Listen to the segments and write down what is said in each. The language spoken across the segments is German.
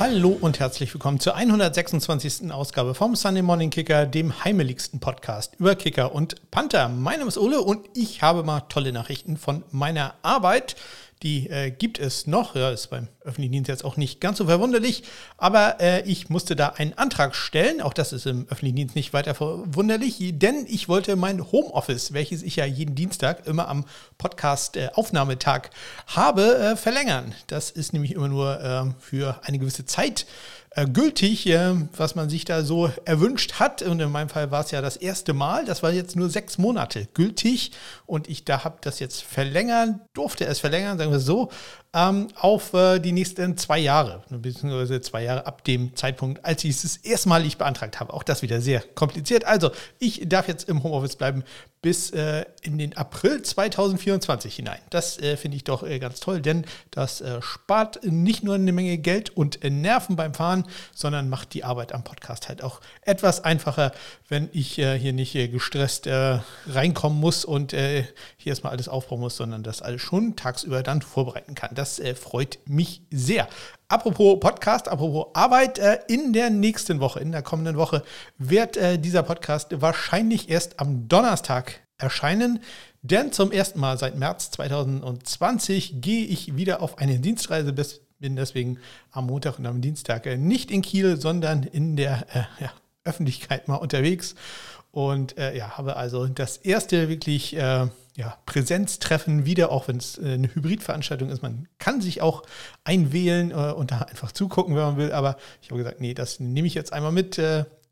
Hallo und herzlich willkommen zur 126. Ausgabe vom Sunday Morning Kicker, dem heimeligsten Podcast über Kicker und Panther. Mein Name ist Ole und ich habe mal tolle Nachrichten von meiner Arbeit. Die äh, gibt es noch. Ja, ist beim öffentlichen Dienst jetzt auch nicht ganz so verwunderlich. Aber äh, ich musste da einen Antrag stellen. Auch das ist im öffentlichen Dienst nicht weiter verwunderlich, denn ich wollte mein Homeoffice, welches ich ja jeden Dienstag immer am Podcast-Aufnahmetag äh, habe, äh, verlängern. Das ist nämlich immer nur äh, für eine gewisse Zeit gültig, äh, was man sich da so erwünscht hat. Und in meinem Fall war es ja das erste Mal. Das war jetzt nur sechs Monate gültig. Und ich da habe das jetzt verlängern, durfte es verlängern, sagen wir so ähm, auf äh, die nächsten zwei Jahre, beziehungsweise zwei Jahre ab dem Zeitpunkt, als ich es erstmalig beantragt habe. Auch das wieder sehr kompliziert. Also, ich darf jetzt im Homeoffice bleiben bis äh, in den April 2024 hinein. Das äh, finde ich doch äh, ganz toll, denn das äh, spart nicht nur eine Menge Geld und äh, Nerven beim Fahren, sondern macht die Arbeit am Podcast halt auch etwas einfacher, wenn ich hier nicht gestresst reinkommen muss und erstmal alles aufbauen muss, sondern das alles schon tagsüber dann vorbereiten kann. Das äh, freut mich sehr. Apropos Podcast, apropos Arbeit, äh, in der nächsten Woche, in der kommenden Woche, wird äh, dieser Podcast wahrscheinlich erst am Donnerstag erscheinen. Denn zum ersten Mal seit März 2020 gehe ich wieder auf eine Dienstreise bis bin deswegen am Montag und am Dienstag äh, nicht in Kiel, sondern in der äh, ja, Öffentlichkeit mal unterwegs und äh, ja, habe also das erste wirklich äh, ja, Präsenztreffen wieder, auch wenn es äh, eine Hybridveranstaltung ist. Man kann sich auch einwählen äh, und da einfach zugucken, wenn man will. Aber ich habe gesagt, nee, das nehme ich jetzt einmal mit.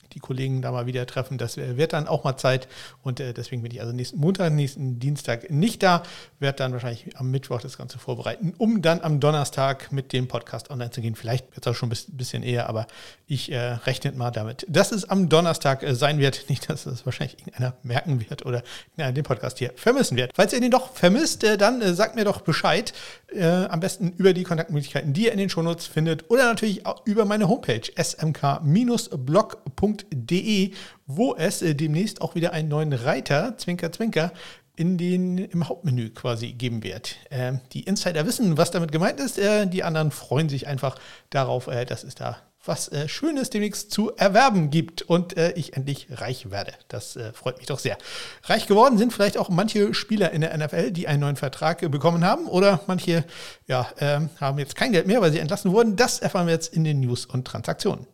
Äh, die Kollegen da mal wieder treffen. Das wird dann auch mal Zeit. Und äh, deswegen bin ich also nächsten Montag, nächsten Dienstag nicht da. Werde dann wahrscheinlich am Mittwoch das Ganze vorbereiten, um dann am Donnerstag mit dem Podcast online zu gehen. Vielleicht wird es auch schon ein bisschen eher, aber ich äh, rechne mal damit, dass es am Donnerstag äh, sein wird. Nicht, dass es wahrscheinlich irgendeiner merken wird oder ja, den Podcast hier vermissen wird. Falls ihr den doch vermisst, äh, dann äh, sagt mir doch Bescheid. Äh, am besten über die Kontaktmöglichkeiten, die ihr in den Shownotes findet oder natürlich auch über meine Homepage smk-blog.de www.zwinker.de, wo es äh, demnächst auch wieder einen neuen Reiter, Zwinker, Zwinker, in den, im Hauptmenü quasi geben wird. Äh, die Insider wissen, was damit gemeint ist. Äh, die anderen freuen sich einfach darauf, äh, dass es da was äh, Schönes demnächst zu erwerben gibt und äh, ich endlich reich werde. Das freut mich doch sehr. Reich geworden sind vielleicht auch manche Spieler in der NFL, die einen neuen Vertrag bekommen haben oder manche ja, ähm, haben jetzt kein Geld mehr, weil sie entlassen wurden. Das erfahren wir jetzt in den News und Transaktionen.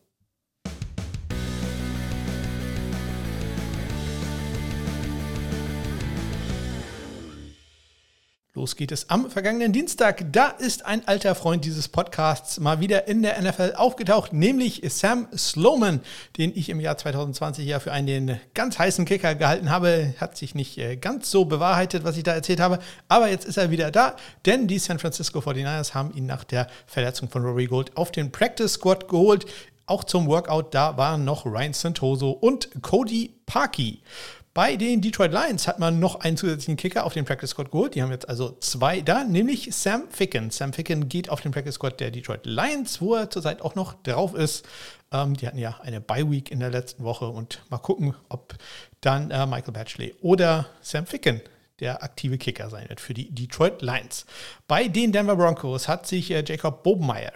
Los geht es am vergangenen Dienstag. Da ist ein alter Freund dieses Podcasts mal wieder in der NFL aufgetaucht, nämlich Sam Sloman, den ich im Jahr 2020 ja für einen ganz heißen Kicker gehalten habe. Hat sich nicht äh, ganz so bewahrheitet, was ich da erzählt habe, aber jetzt ist er wieder da, denn die San Francisco 49ers haben ihn nach der Verletzung von Rory Gold auf den Practice Squad geholt. Auch zum Workout, da waren noch Ryan Santoso und Cody Parkey. Bei den Detroit Lions hat man noch einen zusätzlichen Kicker auf den Practice Squad geholt. Die haben jetzt also zwei da, nämlich Sam Ficken. Sam Ficken geht auf den Practice Squad der Detroit Lions, wo er zurzeit auch noch drauf ist. Ähm, die hatten ja eine Bye Week in der letzten Woche und mal gucken, ob dann äh, Michael Batchley oder Sam Ficken der aktive Kicker sein wird für die Detroit Lions. Bei den Denver Broncos hat sich äh, Jacob Bobenmeyer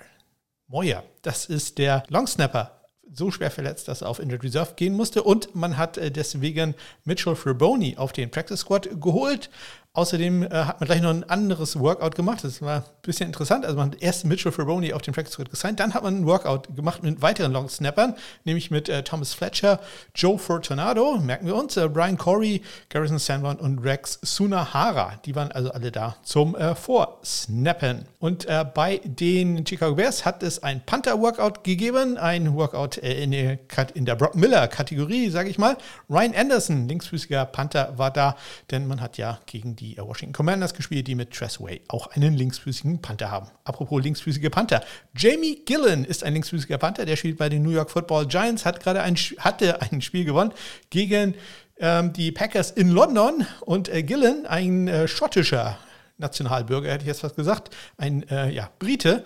Moyer, das ist der Longsnapper so schwer verletzt, dass er auf Injured Reserve gehen musste. Und man hat äh, deswegen Mitchell Fraboni auf den Practice Squad geholt. Außerdem äh, hat man gleich noch ein anderes Workout gemacht. Das war ein bisschen interessant. Also man hat erst Mitchell Ferroni auf den Practice Squad gesigned, dann hat man ein Workout gemacht mit weiteren Long Snappern, nämlich mit äh, Thomas Fletcher, Joe Fortunato, merken wir uns, äh, Brian Corey, Garrison Sanborn und Rex Sunahara. Die waren also alle da zum äh, Vorsnappen. Und äh, bei den Chicago Bears hat es ein Panther-Workout gegeben, ein Workout äh, in, der, in der Brock Miller-Kategorie, sage ich mal. Ryan Anderson, linksfüßiger Panther, war da, denn man hat ja gegen die die Washington Commanders gespielt, die mit Tressway auch einen linksfüßigen Panther haben. Apropos linksfüßige Panther. Jamie Gillen ist ein linksfüßiger Panther, der spielt bei den New York Football Giants, hat gerade ein, hatte ein Spiel gewonnen gegen ähm, die Packers in London und äh, Gillen, ein äh, schottischer Nationalbürger, hätte ich jetzt fast gesagt, ein äh, ja, Brite,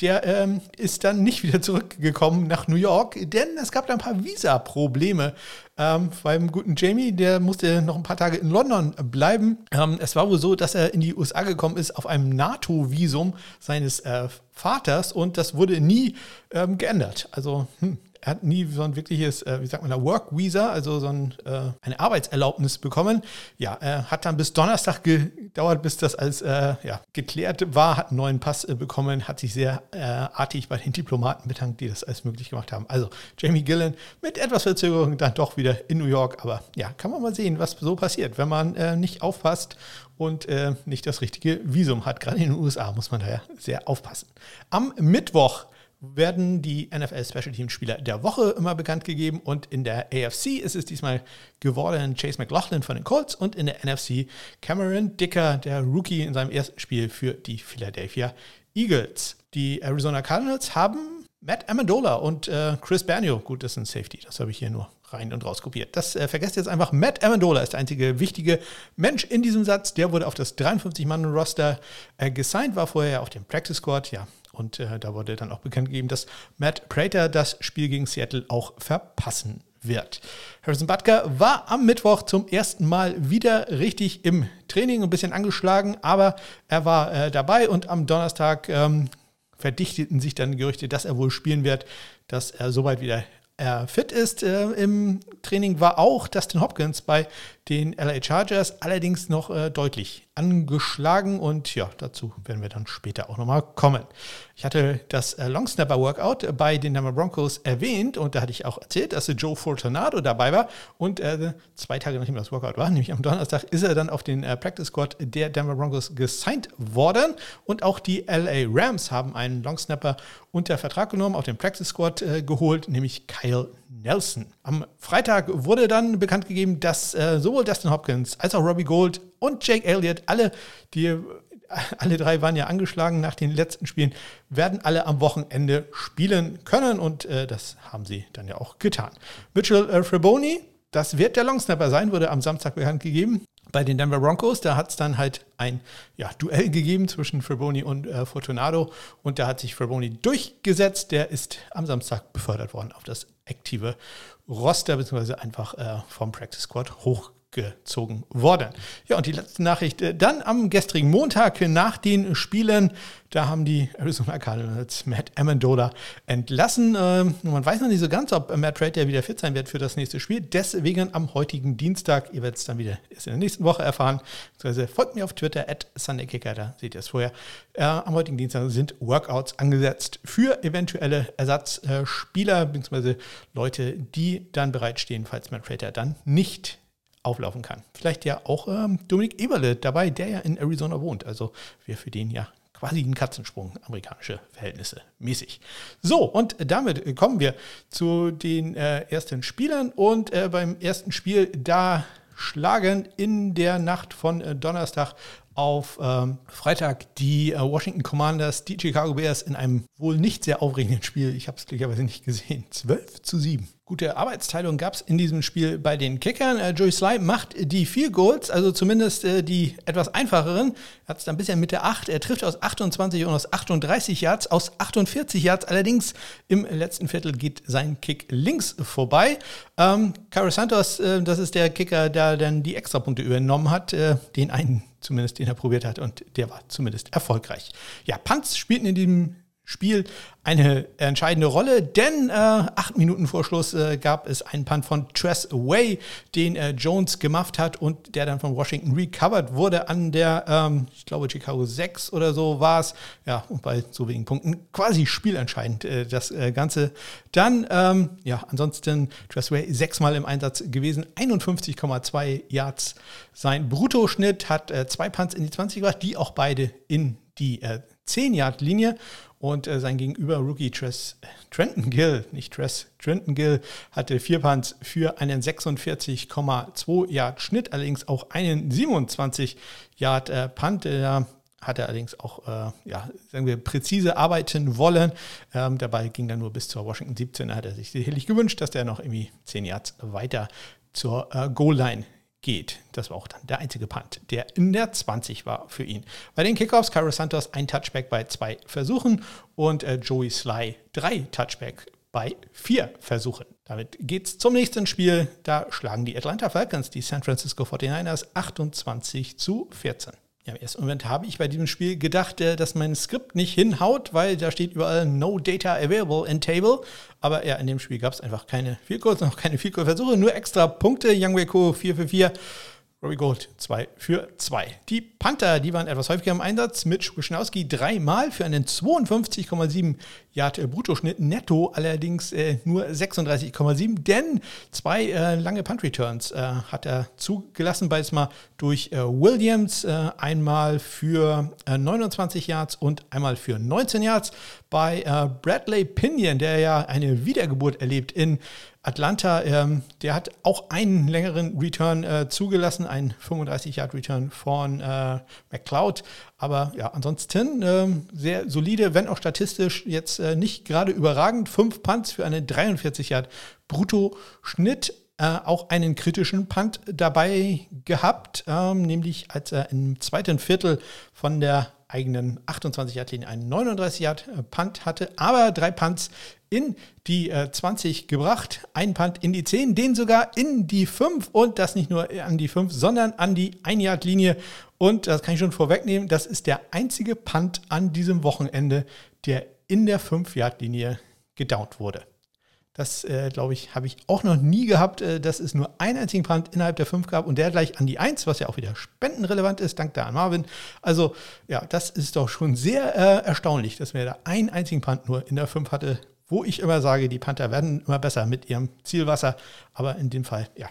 der ähm, ist dann nicht wieder zurückgekommen nach New York, denn es gab da ein paar Visa-Probleme ähm, beim guten Jamie. Der musste noch ein paar Tage in London bleiben. Ähm, es war wohl so, dass er in die USA gekommen ist auf einem NATO-Visum seines äh, Vaters und das wurde nie ähm, geändert. Also hm, er hat nie so ein wirkliches, äh, wie sagt man Work Visa, also so ein, äh, eine Arbeitserlaubnis bekommen. Ja, er hat dann bis Donnerstag gedauert, bis das alles äh, ja, geklärt war, hat einen neuen Pass äh, bekommen, hat sich sehr äh, artig bei den Diplomaten bedankt, die das alles möglich gemacht haben. Also Jamie Gillen mit etwas Verzögerung dann doch wieder in New York, aber ja, kann man mal sehen, was so passiert, wenn man nicht aufpasst und nicht das richtige Visum hat. Gerade in den USA muss man da ja sehr aufpassen. Am Mittwoch werden die NFL Special Team Spieler der Woche immer bekannt gegeben und in der AFC ist es diesmal geworden Chase McLaughlin von den Colts und in der NFC Cameron Dicker, der Rookie in seinem ersten Spiel für die Philadelphia Eagles. Die Arizona Cardinals haben Matt Amendola und äh, Chris Bernio, gut, das ist ein Safety, das habe ich hier nur rein und raus kopiert. Das äh, vergesst jetzt einfach. Matt Amendola ist der einzige wichtige Mensch in diesem Satz. Der wurde auf das 53-Mann-Roster äh, gesigned, war vorher auf dem Practice Squad. Ja, und äh, da wurde dann auch bekannt gegeben, dass Matt Prater das Spiel gegen Seattle auch verpassen wird. Harrison Butker war am Mittwoch zum ersten Mal wieder richtig im Training, ein bisschen angeschlagen, aber er war äh, dabei und am Donnerstag ähm, verdichteten sich dann Gerüchte, dass er wohl spielen wird, dass er soweit wieder äh, fit ist. Äh, Im Training war auch Dustin Hopkins bei den LA Chargers, allerdings noch äh, deutlich angeschlagen und ja, dazu werden wir dann später auch nochmal kommen. Ich hatte das äh, Long Snapper Workout bei den Denver Broncos erwähnt und da hatte ich auch erzählt, dass Joe Fortunato dabei war und äh, zwei Tage nachdem das Workout war, nämlich am Donnerstag, ist er dann auf den äh, Practice Squad der Denver Broncos gesigned worden und auch die LA Rams haben einen Long Snapper unter Vertrag genommen, auf den Practice Squad äh, geholt, nämlich Kyle Nelson. Am Freitag wurde dann bekannt gegeben, dass äh, sowohl Dustin Hopkins als auch Robbie Gold und Jake Elliott, alle, die alle drei waren ja angeschlagen nach den letzten Spielen, werden alle am Wochenende spielen können und äh, das haben sie dann ja auch getan. Mitchell äh, Fraboni, das wird der Longsnapper sein, wurde am Samstag bekannt gegeben. Bei den Denver Broncos, da hat es dann halt ein ja, Duell gegeben zwischen Fraboni und äh, Fortunato und da hat sich Fraboni durchgesetzt. Der ist am Samstag befördert worden auf das aktive Roster, beziehungsweise einfach äh, vom Practice Squad hoch gezogen worden. Ja, und die letzte Nachricht äh, dann am gestrigen Montag nach den Spielen, da haben die Arizona Cardinals Matt Amendola entlassen. Ähm, man weiß noch nicht so ganz, ob Matt Prater wieder fit sein wird für das nächste Spiel. Deswegen am heutigen Dienstag, ihr werdet es dann wieder erst in der nächsten Woche erfahren, beziehungsweise folgt mir auf Twitter at SundayKicker, da seht ihr es vorher. Äh, am heutigen Dienstag sind Workouts angesetzt für eventuelle Ersatzspieler, beziehungsweise Leute, die dann bereitstehen, falls Matt Prater dann nicht auflaufen kann. Vielleicht ja auch ähm, Dominik Eberle dabei, der ja in Arizona wohnt. Also wäre für den ja quasi ein Katzensprung, amerikanische Verhältnisse mäßig. So, und damit kommen wir zu den äh, ersten Spielern. Und äh, beim ersten Spiel, da schlagen in der Nacht von äh, Donnerstag auf ähm, Freitag die äh, Washington Commanders, die Chicago Bears in einem wohl nicht sehr aufregenden Spiel, ich habe es glücklicherweise nicht gesehen, 12 zu 7. Gute Arbeitsteilung gab es in diesem Spiel bei den Kickern. Äh, Joey Sly macht die vier Goals, also zumindest äh, die etwas einfacheren. Er hat es dann bisher mit der 8. Er trifft aus 28 und aus 38 Yards, aus 48 Yards. Allerdings im letzten Viertel geht sein Kick links vorbei. Ähm, Caro Santos, äh, das ist der Kicker, der dann die Extrapunkte übernommen hat. Äh, den einen zumindest, den er probiert hat und der war zumindest erfolgreich. Ja, Punts spielten in diesem Spiel eine entscheidende Rolle, denn äh, acht Minuten vor Schluss äh, gab es einen Punt von Tress Way, den äh, Jones gemacht hat und der dann von Washington recovered wurde an der, ähm, ich glaube, Chicago 6 oder so war es. Ja, und bei so wenigen Punkten quasi spielentscheidend äh, das äh, Ganze. Dann, ähm, ja, ansonsten Tress Way sechsmal im Einsatz gewesen, 51,2 Yards. Sein Bruttoschnitt hat äh, zwei Punts in die 20 gebracht, die auch beide in die 10-Yard-Linie. Und äh, sein Gegenüber, Rookie Tress, Trenton Gill, nicht Tress, Trenton Gill, hatte vier Punts für einen 46,2 Yard Schnitt, allerdings auch einen 27 Yard äh, Punt. Da hat er allerdings auch, äh, ja, sagen wir, präzise arbeiten wollen. Ähm, dabei ging er nur bis zur Washington 17. Da hat er sich sicherlich gewünscht, dass der noch irgendwie 10 Yards weiter zur äh, Goal-Line geht. Das war auch dann der einzige Punt, der in der 20 war für ihn. Bei den Kickoffs, Cairo Santos ein Touchback bei zwei Versuchen und äh, Joey Sly drei Touchback bei vier Versuchen. Damit geht es zum nächsten Spiel. Da schlagen die Atlanta Falcons die San Francisco 49ers 28 zu 14. Ja, Im ersten Moment habe ich bei diesem Spiel gedacht, äh, dass mein Skript nicht hinhaut, weil da steht überall No Data Available in Table. Aber ja, in dem Spiel gab es einfach keine Vielkurs, noch keine Vielkurs-Versuche, nur extra Punkte. Young Weko 4 für 4. Robbie Gold 2 für 2. Die Panther, die waren etwas häufiger im Einsatz. Mitch Wischnowski dreimal für einen 52,7 Yard Bruttoschnitt. Netto allerdings äh, nur 36,7, denn zwei äh, lange Punt Returns äh, hat er zugelassen, beides mal durch äh, Williams. Äh, einmal für 29 äh, Yards und einmal für 19 Yards. Bei Bradley Pinion, der ja eine Wiedergeburt erlebt in Atlanta, ähm, der hat auch einen längeren Return äh, zugelassen, einen 35-Yard-Return von äh, McCloud. Aber ja, ansonsten äh, sehr solide, wenn auch statistisch jetzt äh, nicht gerade überragend. Fünf Punts für einen 43-Yard-Brutto-Schnitt. Äh, auch einen kritischen Punt dabei gehabt, ähm, nämlich als er im zweiten Viertel von der eigenen 28 Yard Linie einen 39 Yard Punt hatte, aber drei Punts in die äh, 20 gebracht, ein Punt in die 10, den sogar in die 5 und das nicht nur an die 5, sondern an die 1 Yard Linie und das kann ich schon vorwegnehmen, das ist der einzige Punt an diesem Wochenende, der in der 5 Yard Linie gedownt wurde. Das, äh, glaube ich, habe ich auch noch nie gehabt, äh, dass es nur einen einzigen Punt innerhalb der 5 gab und der gleich an die 1, was ja auch wieder spendenrelevant ist, dank der an Marvin. Also, ja, das ist doch schon sehr äh, erstaunlich, dass wir da einen einzigen Punt nur in der 5 hatte, wo ich immer sage, die Panther werden immer besser mit ihrem Zielwasser. Aber in dem Fall, ja,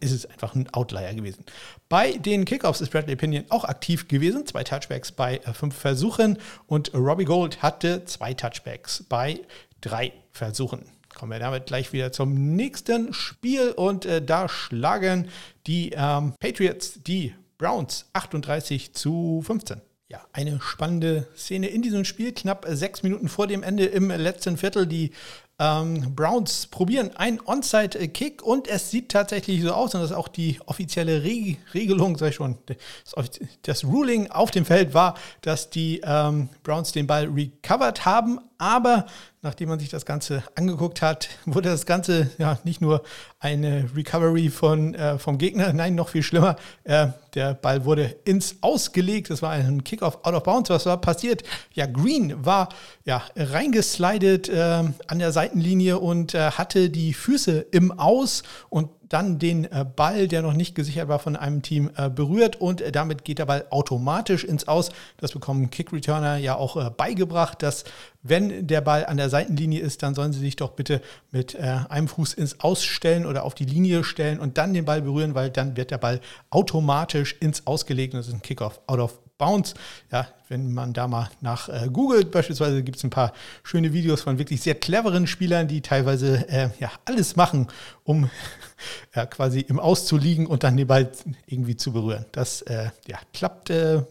ist es einfach ein Outlier gewesen. Bei den Kickoffs ist Bradley Pinion auch aktiv gewesen. Zwei Touchbacks bei äh, fünf Versuchen. Und Robbie Gold hatte zwei Touchbacks bei drei Versuchen. Kommen wir damit gleich wieder zum nächsten Spiel. Und äh, da schlagen die ähm, Patriots die Browns 38 zu 15. Ja, eine spannende Szene in diesem Spiel. Knapp sechs Minuten vor dem Ende im letzten Viertel. Die ähm, Browns probieren einen Onside-Kick und es sieht tatsächlich so aus, und das ist auch die offizielle Re Regelung, sag ich schon, das, das, Ruling auf dem Feld war, dass die ähm, Browns den Ball recovered haben, aber nachdem man sich das Ganze angeguckt hat, wurde das Ganze ja nicht nur eine Recovery von, äh, vom Gegner, nein, noch viel schlimmer. Äh, der Ball wurde ins Ausgelegt. Das war ein Kickoff out of bounds. Was war passiert? Ja, Green war ja reingeslidet äh, an der Seitenlinie und äh, hatte die Füße im Aus und dann den äh, Ball, der noch nicht gesichert war, von einem Team äh, berührt und äh, damit geht der Ball automatisch ins Aus. Das bekommen Kick-Returner ja auch beigebracht, dass wenn der Ball an der Seitenlinie ist, dann sollen sie sich doch bitte mit einem Fuß ins Ausstellen oder auf die Linie stellen und dann den Ball berühren, weil dann wird der Ball automatisch ins Ausgelegt. Das ist ein Kickoff out of Bounce. Ja, wenn man da mal nach äh, googelt, beispielsweise gibt es ein paar schöne Videos von wirklich sehr cleveren Spielern, die teilweise äh, ja, alles machen, um ja, quasi im Aus zu liegen und dann den Ball irgendwie zu berühren. Das äh, ja, klappt äh,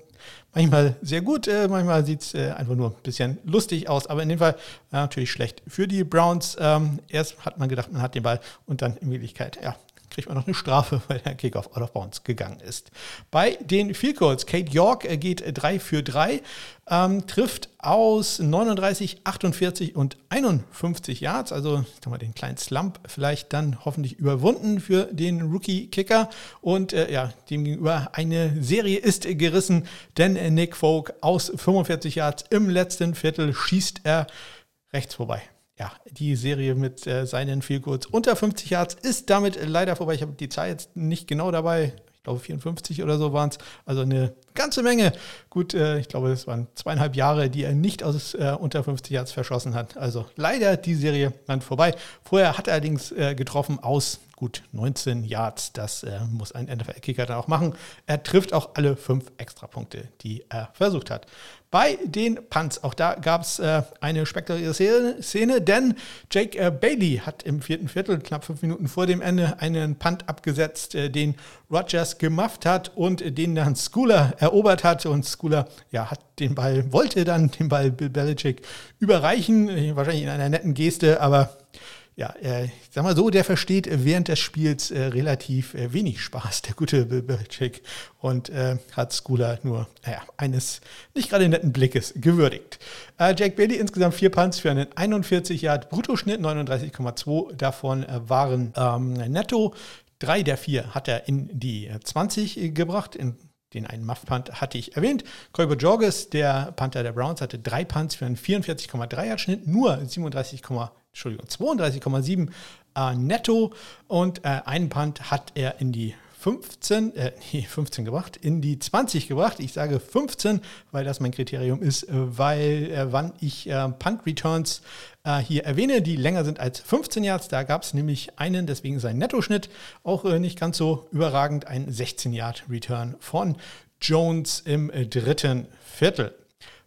manchmal sehr gut, äh, manchmal sieht es äh, einfach nur ein bisschen lustig aus, aber in dem Fall natürlich schlecht für die Browns. Ähm, erst hat man gedacht, man hat den Ball und dann in Wirklichkeit, ja, kriegt man noch eine Strafe, weil der Kickoff out of bounds gegangen ist. Bei den Field Goals, Kate York äh, geht 3 für 3, ähm, trifft aus 39, 48 und 51 Yards, also ich mal, den kleinen Slump vielleicht dann hoffentlich überwunden für den Rookie-Kicker. Und äh, ja, demgegenüber eine Serie ist gerissen, denn Nick Folk aus 45 Yards im letzten Viertel schießt er rechts vorbei ja, die Serie mit äh, seinen Feelgoods unter 50 Yards ist damit leider vorbei. Ich habe die Zahl jetzt nicht genau dabei. Ich glaube 54 oder so waren es. Also eine ganze Menge. Gut, äh, ich glaube, es waren zweieinhalb Jahre, die er nicht aus äh, unter 50 Yards verschossen hat. Also leider die Serie dann vorbei. Vorher hat er allerdings äh, getroffen aus gut 19 Yards. Das äh, muss ein NFL-Kicker dann auch machen. Er trifft auch alle fünf Extrapunkte, die er versucht hat. Bei den Punts, auch da gab es äh, eine spektakuläre Szene, denn Jake äh, Bailey hat im vierten Viertel, knapp fünf Minuten vor dem Ende, einen Punt abgesetzt, äh, den Rogers gemufft hat und den dann Schooler erobert hat. Und Schooler ja, hat den Ball, wollte dann den Ball Bill Belichick überreichen, wahrscheinlich in einer netten Geste, aber ja, äh, ich sag mal so, der versteht während des Spiels äh, relativ äh, wenig Spaß, der gute Belichick, und äh, hat Schooler nur naja, eines nicht gerade netten Blickes gewürdigt. Äh, Jack Bailey insgesamt vier Punts für einen 41 Yard Bruttoschnitt, 39,2 davon äh, waren ähm, netto. Drei der vier hat er in die 20 gebracht, in den einen Muff-Punt hatte ich erwähnt. Kolber Jorges, der Panther der Browns, hatte drei Punts für einen 44,3 Yard Schnitt, nur 37, Entschuldigung, 32,7 äh, netto und äh, einen Punt hat er in die 15, äh, nee, 15 gebracht, in die 20 gebracht. Ich sage 15, weil das mein Kriterium ist, äh, weil äh, wann ich äh, Punt Returns äh, hier erwähne, die länger sind als 15 Yards. Da gab es nämlich einen, deswegen sein Nettoschnitt auch äh, nicht ganz so überragend, ein 16 Yard Return von Jones im dritten Viertel.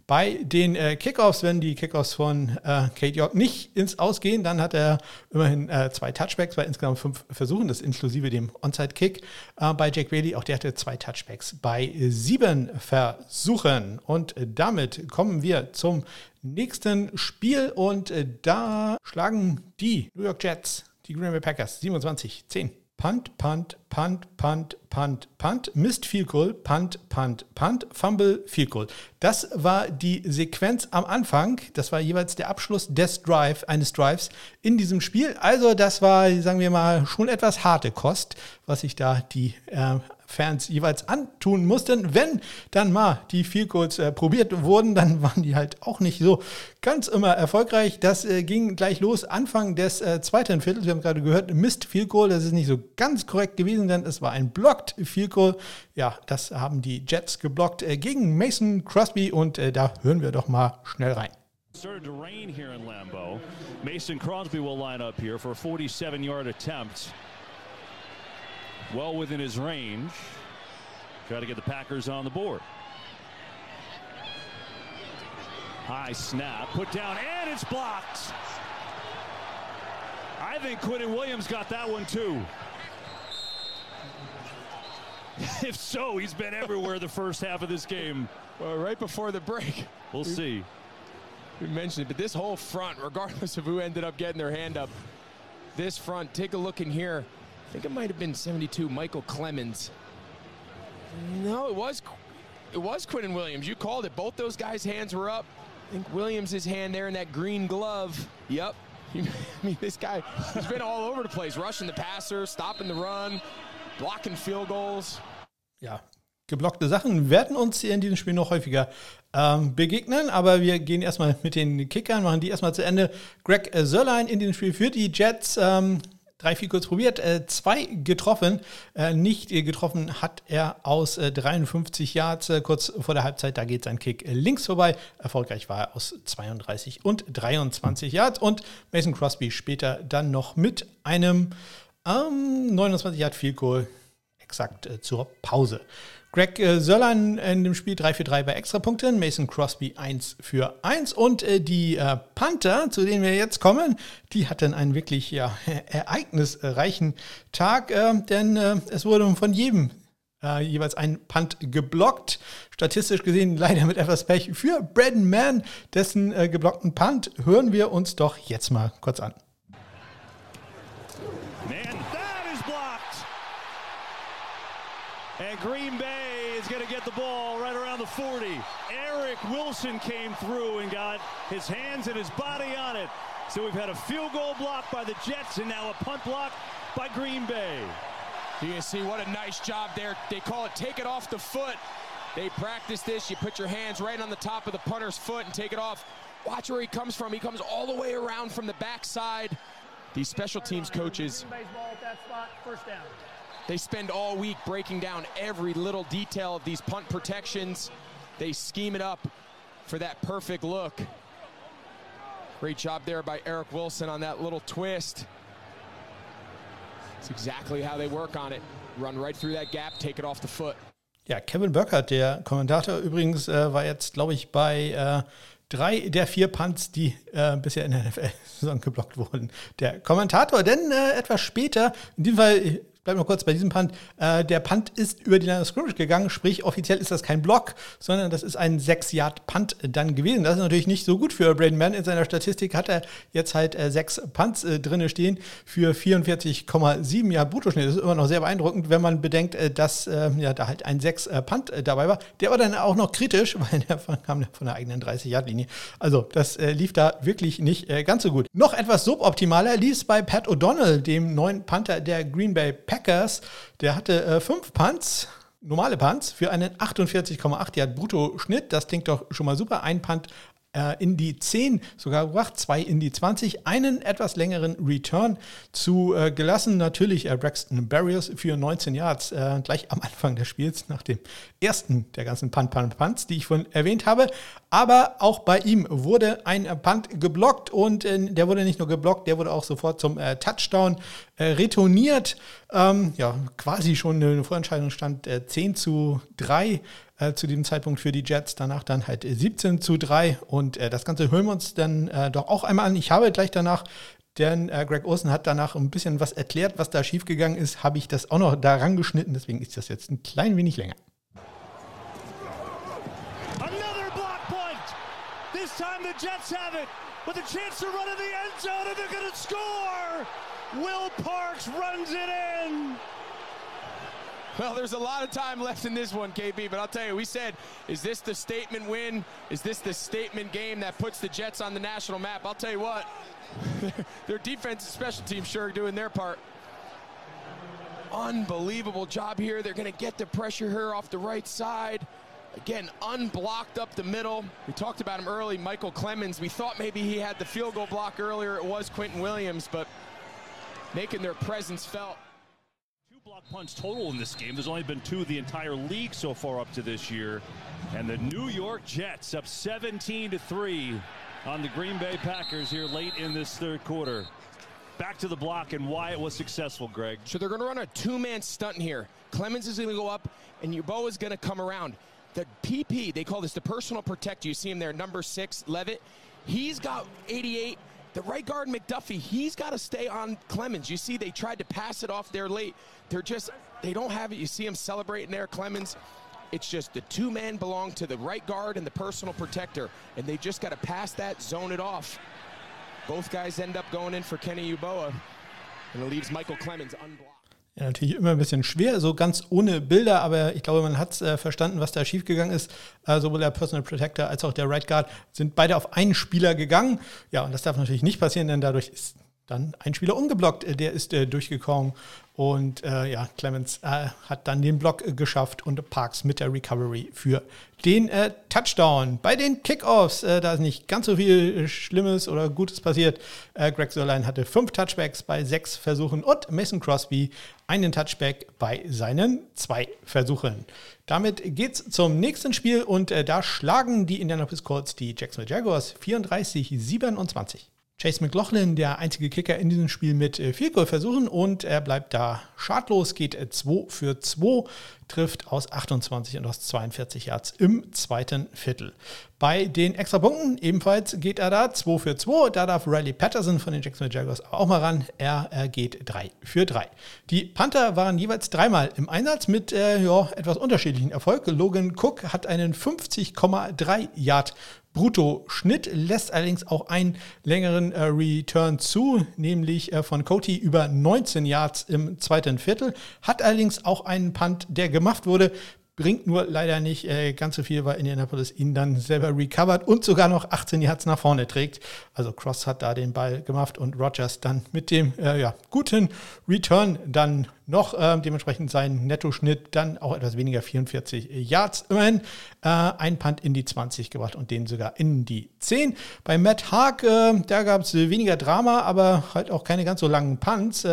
Bei den äh, Kickoffs, wenn die Kickoffs von äh, Kate York nicht ins Ausgehen, dann hat er immerhin äh, zwei Touchbacks bei insgesamt fünf Versuchen, das inklusive dem Onside-Kick. Äh, bei Jack Bailey, auch der hatte zwei Touchbacks bei sieben Versuchen. Und damit kommen wir zum nächsten Spiel und äh, da schlagen die New York Jets die Green Bay Packers 27-10. Punt, Punt, Punt, Punt, Punt, Punt, Mist, Field Goal, Punt, Punt, Punt, Fumble, Field Goal. Das war die Sequenz am Anfang. Das war jeweils der Abschluss des Drive, eines Drives in diesem Spiel. Also das war, sagen wir mal, schon etwas harte Kost, was sich da die äh, Fans jeweils antun mussten. Wenn dann mal die Field Goals äh, probiert wurden, dann waren die halt auch nicht so ganz immer erfolgreich. Das äh, ging gleich los Anfang des äh, zweiten Viertels. Wir haben gerade gehört, Mist Field Goal. Das ist nicht so ganz korrekt gewesen, denn es war ein Blocked Field Goal. Ja, das haben die Jets geblockt äh, gegen Mason Crosby und äh, da hören wir doch mal schnell rein. started to rain here in Lambeau. Mason Crosby will line up here for a 47-yard attempt. Well within his range. Try to get the Packers on the board. High snap, put down, and it's blocked. I think Quinton Williams got that one too. if so, he's been everywhere the first half of this game. Well, right before the break. We'll we, see. We mentioned it, but this whole front, regardless of who ended up getting their hand up, this front, take a look in here. I think it might have been 72, Michael Clemens. No, it was it was Quinton Williams. You called it. Both those guys' hands were up. I think Williams' hand there in that green glove. Yep. I mean, this guy has been all over the place, rushing the passer, stopping the run, blocking field goals. Ja, geblockte Sachen werden uns hier in diesem Spiel noch häufiger ähm, begegnen, aber wir gehen erstmal mit den Kickern, machen die erstmal zu Ende. Greg Sörlein in diesem Spiel für die Jets. Ähm, drei, vier kurz probiert, äh, zwei getroffen. Äh, nicht getroffen hat er aus äh, 53 Yards äh, kurz vor der Halbzeit. Da geht sein Kick links vorbei. Erfolgreich war er aus 32 und 23 Yards. Und Mason Crosby später dann noch mit einem ähm, 29 Yard Field Goal exakt äh, zur Pause. Greg äh, Sörlein in dem Spiel 3 für 3 bei Extrapunkten, Mason Crosby 1 für 1 und äh, die äh, Panther, zu denen wir jetzt kommen, die hatten einen wirklich ja, ereignisreichen Tag, äh, denn es wurde von jedem jeweils ein Punt geblockt. Statistisch gesehen leider mit etwas Pech für Braden Mann, dessen geblockten Punt hören wir uns doch jetzt mal kurz an. Man, that is blocked. And Green Bay going to get the ball right around the 40. Eric Wilson came through and got his hands and his body on it. So we've had a field goal block by the Jets and now a punt block by Green Bay. You can see what a nice job there. They call it take it off the foot. They practice this. You put your hands right on the top of the punter's foot and take it off. Watch where he comes from. He comes all the way around from the backside. These special teams coaches. Baseball at that spot, first down. They spend all week breaking down every little detail of these punt protections. They scheme it up for that perfect look. Great job there by Eric Wilson on that little twist. It's exactly how they work on it. Run right through that gap, take it off the foot. Ja, Kevin Burkhardt, der Kommentator übrigens, äh, war jetzt, glaube ich, bei äh, drei der vier Punts, die äh, bisher in der NFL-Saison geblockt wurden. Der Kommentator, denn äh, etwas später, in diesem Fall bleibe noch kurz bei diesem Punt. Äh, der Punt ist über die Line of Scrimmage gegangen, sprich offiziell ist das kein Block, sondern das ist ein 6-Yard-Punt dann gewesen. Das ist natürlich nicht so gut für Braden Mann. In seiner Statistik hat er jetzt halt äh, sechs Punts äh, drinne stehen für 44,7 Yard Bruttoschnitt. Das ist immer noch sehr beeindruckend, wenn man bedenkt, äh, dass äh, ja, da halt ein 6-Punt äh, dabei war. Der war dann auch noch kritisch, weil der kam von der eigenen 30-Yard-Linie. Also das äh, lief da wirklich nicht ganz so gut. Noch etwas suboptimaler lief es bei Pat O'Donnell, dem neuen Panther der Green Bay Packers. Der hatte äh, fünf Punts, normale Punts, für einen 48,8 Yard Brutto-Schnitt. Das klingt doch schon mal super. Ein Punt äh, in die 10 sogar gebracht, zwei in die 20, einen etwas längeren Return zu äh, gelassen. Natürlich äh, Braxton Barriers für 19 Yards äh, gleich am Anfang des Spiels, nach dem ersten der ganzen Punt, Punt, Punts, die ich vorhin erwähnt habe. Aber auch bei ihm wurde ein Punt geblockt und äh, der wurde nicht nur geblockt, der wurde auch sofort zum äh, Touchdown retourniert. Ähm, ja, quasi schon eine Vorentscheidung stand 10 zu 3 äh, zu diesem Zeitpunkt für die Jets. Danach dann halt 17 zu 3 und äh, das Ganze hören wir uns dann äh, doch auch einmal an. Ich habe gleich danach denn äh, Greg Olsen hat danach ein bisschen was erklärt, was da schiefgegangen ist, habe ich das auch noch daran geschnitten, deswegen ist das jetzt ein klein wenig länger. Time the Jets have it with a chance to run in the end zone and they're going to score. Will Parks runs it in. Well, there's a lot of time left in this one, KB, but I'll tell you, we said, is this the statement win? Is this the statement game that puts the Jets on the national map? I'll tell you what, their defense and special teams sure are doing their part. Unbelievable job here. They're going to get the pressure here off the right side. Again, unblocked up the middle. We talked about him early, Michael Clemens. We thought maybe he had the field goal block earlier. It was Quentin Williams, but making their presence felt. Two block punts total in this game. There's only been two of the entire league so far up to this year. And the New York Jets up 17 to 3 on the Green Bay Packers here late in this third quarter. Back to the block and why it was successful, Greg. So they're going to run a two-man stunt here. Clemens is going to go up, and Yubo is going to come around. The PP, they call this the personal protector. You see him there, number six, Levitt. He's got 88. The right guard, McDuffie, he's got to stay on Clemens. You see, they tried to pass it off there late. They're just, they don't have it. You see him celebrating there, Clemens. It's just the two men belong to the right guard and the personal protector, and they just got to pass that, zone it off. Both guys end up going in for Kenny Uboa, and it leaves Michael Clemens unblocked. Ja, natürlich immer ein bisschen schwer, so ganz ohne Bilder, aber ich glaube, man hat äh, verstanden, was da schiefgegangen ist. Äh, sowohl der Personal Protector als auch der Right Guard sind beide auf einen Spieler gegangen. Ja, und das darf natürlich nicht passieren, denn dadurch ist dann ein Spieler ungeblockt, äh, der ist äh, durchgekommen und äh, ja, Clemens äh, hat dann den Block äh, geschafft und Parks mit der Recovery für den äh, Touchdown. Bei den Kickoffs, da ist nicht ganz so viel Schlimmes oder Gutes passiert. Greg Sörlein hatte fünf Touchbacks bei sechs Versuchen und Mason Crosby einen Touchback bei seinen zwei Versuchen. Damit geht's zum nächsten Spiel und da schlagen die Indianapolis Colts die Jacksonville Jaguars 34-27. Chase McLaughlin, der einzige Kicker in diesem Spiel mit äh, Field Goal versuchen und er bleibt da schadlos, geht 2 äh, für 2, trifft aus 28 und aus 42 Yards im zweiten Viertel. Bei den extra Punkten ebenfalls geht er da 2 für 2, da darf Riley Patterson von den Jacksonville Jaguars auch mal ran, er, er geht 3 für 3. Die Panther waren jeweils dreimal im Einsatz mit äh, ja, etwas unterschiedlichen Erfolg. Logan Cook hat einen 50,3 Yard Brutto-Schnitt, lässt allerdings auch einen längeren äh, Return zu, nämlich äh, von Cody über 19 Yards im zweiten Viertel, hat allerdings auch einen Punt, der gemacht wurde, bringt nur leider nicht äh, ganz so viel, weil Indianapolis ihn dann selber recovert und sogar noch 18 Yards nach vorne trägt. Also Cross hat da den Ball gemacht und Rogers dann mit dem äh, ja, guten Return dann noch äh, dementsprechend seinen Nettoschnitt dann auch etwas weniger 44 Yards. Immerhin äh, ein Punt in die 20 gebracht und den sogar in die 10. Bei Matt Haag, äh, da gab es weniger Drama, aber halt auch keine ganz so langen Punts.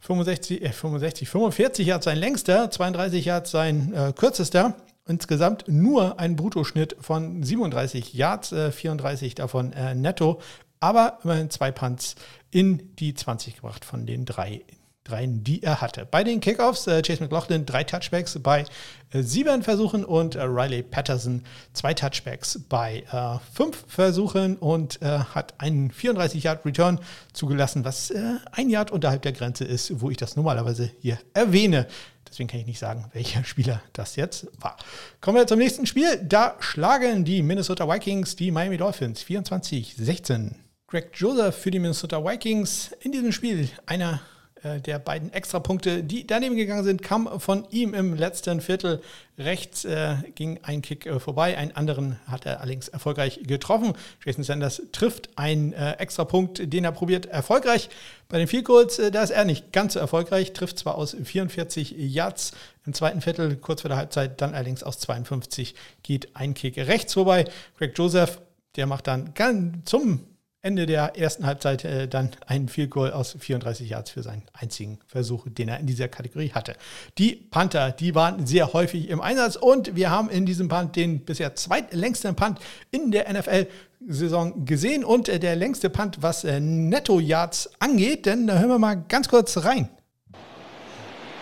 Äh, 65, äh, 65, 45 Yards sein längster, 32 Yards sein äh, kürzester. Insgesamt nur ein Bruttoschnitt von 37 Yards, äh, 34 davon äh, netto, aber immerhin zwei Punts in die 20 gebracht von den drei dreien, die er hatte. Bei den Kickoffs, äh, Chase McLaughlin drei Touchbacks bei äh, sieben Versuchen und äh, Riley Patterson zwei Touchbacks bei äh, fünf Versuchen und äh, hat einen 34-Yard-Return zugelassen, was äh, ein Yard unterhalb der Grenze ist, wo ich das normalerweise hier erwähne. Deswegen kann ich nicht sagen, welcher Spieler das jetzt war. Kommen wir zum nächsten Spiel. Da schlagen die Minnesota Vikings die Miami Dolphins 24-16. Greg Joseph für die Minnesota Vikings in diesem Spiel einer der beiden Extrapunkte, die daneben gegangen sind, kam von ihm im letzten Viertel. Rechts äh, ging ein Kick äh, vorbei, einen anderen hat er allerdings erfolgreich getroffen. Jason Sanders trifft einen äh, Extrapunkt, den er probiert, erfolgreich. Bei den Field Goals, äh, da ist er nicht ganz so erfolgreich, trifft zwar aus 44 Yards im zweiten Viertel, kurz vor der Halbzeit, dann allerdings aus 52 geht ein Kick rechts vorbei. Greg Joseph, der macht dann ganz zum Ende der ersten Halbzeit äh, dann ein Field Goal aus 34 Yards für seinen einzigen Versuch, den er in dieser Kategorie hatte. Die Panther, die waren sehr häufig im Einsatz und wir haben in diesem Punt den bisher zweitlängsten Punt in der NFL-Saison gesehen und äh, der längste Punt, was äh, Netto-Yards angeht, denn da hören wir mal ganz kurz rein.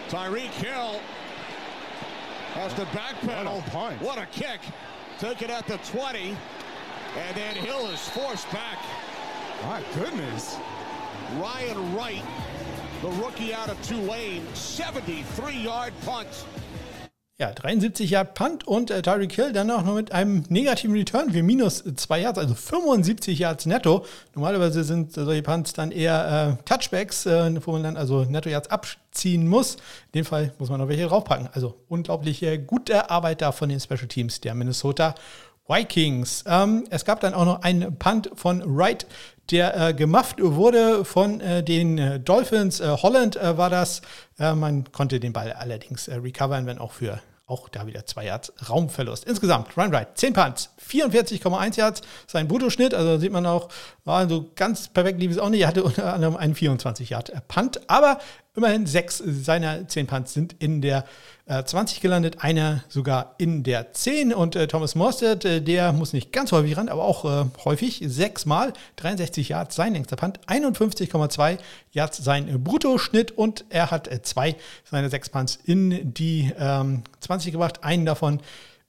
Tyreek Hill has to backpedal. What a kick. Took it at the 20. And then Hill is forced back. My goodness. Ryan Wright, the rookie out of Tulane, 73-yard punt. Ja, 73 Yard Punt und äh, Tyreek Hill dann auch noch mit einem negativen Return für minus 2 Yards, also 75 Yards netto. Normalerweise sind äh, solche Punts dann eher äh, Touchbacks, äh, wo man dann also netto Yards abziehen muss. In dem Fall muss man noch welche draufpacken. Also unglaublich gute Arbeit da von den Special Teams der Minnesota Vikings. Ähm, es gab dann auch noch einen Punt von Wright, der äh, gemufft wurde von äh, den äh, Dolphins. Äh, Holland äh, war das. Man konnte den Ball allerdings recovern, wenn auch für auch da wieder zwei Yards Raumverlust. Insgesamt, Ryan Wright, 10 Punts, 44,1 Yards, sein Bruttoschnitt, also sieht man auch, war so ganz perfekt lief es auch nicht. Er hatte unter anderem einen 24 Yard Punt, aber immerhin sechs seiner 10 Punts sind in der äh, 20 gelandet, einer sogar in der 10 und äh, Thomas Mostert, äh, der muss nicht ganz häufig ran, aber auch äh, häufig, sechsmal, 63 Yards sein längster Punt, 51,2 Yards sein Bruttoschnitt. Und er hat äh, zwei seiner sechs Punts in die ähm, 20 gebracht, einen davon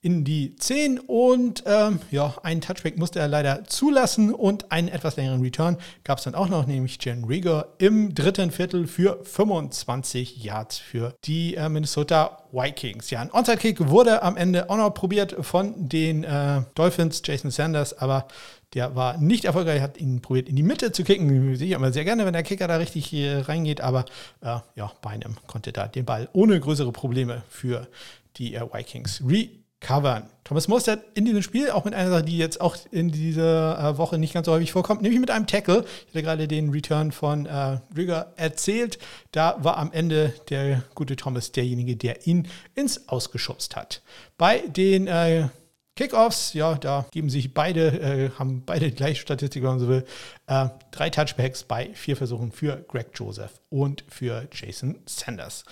in die 10 und ähm, ja, einen Touchback musste er leider zulassen und einen etwas längeren Return gab es dann auch noch, nämlich Jen Rieger im dritten Viertel für 25 Yards für die äh, Minnesota Vikings. Ja, ein Onside-Kick wurde am Ende auch noch probiert von den äh, Dolphins, Jason Sanders, aber der war nicht erfolgreich, hat ihn probiert in die Mitte zu kicken. Sehe ich immer sehr gerne, wenn der Kicker da richtig äh, reingeht, aber äh, ja, Beinem konnte da den Ball ohne größere Probleme für die äh, Vikings re covern. Thomas Mostert in diesem Spiel, auch mit einer Sache, die jetzt auch in dieser äh, Woche nicht ganz so häufig vorkommt, nämlich mit einem Tackle. Ich hatte gerade den Return von äh, Rigger erzählt. Da war am Ende der gute Thomas derjenige, der ihn ins Ausgeschubst hat. Bei den äh, Kickoffs, ja, da geben sich beide, äh, haben beide die gleiche Statistik, wenn man so will. Äh, drei Touchbacks bei vier Versuchen für Greg Joseph und für Jason Sanders.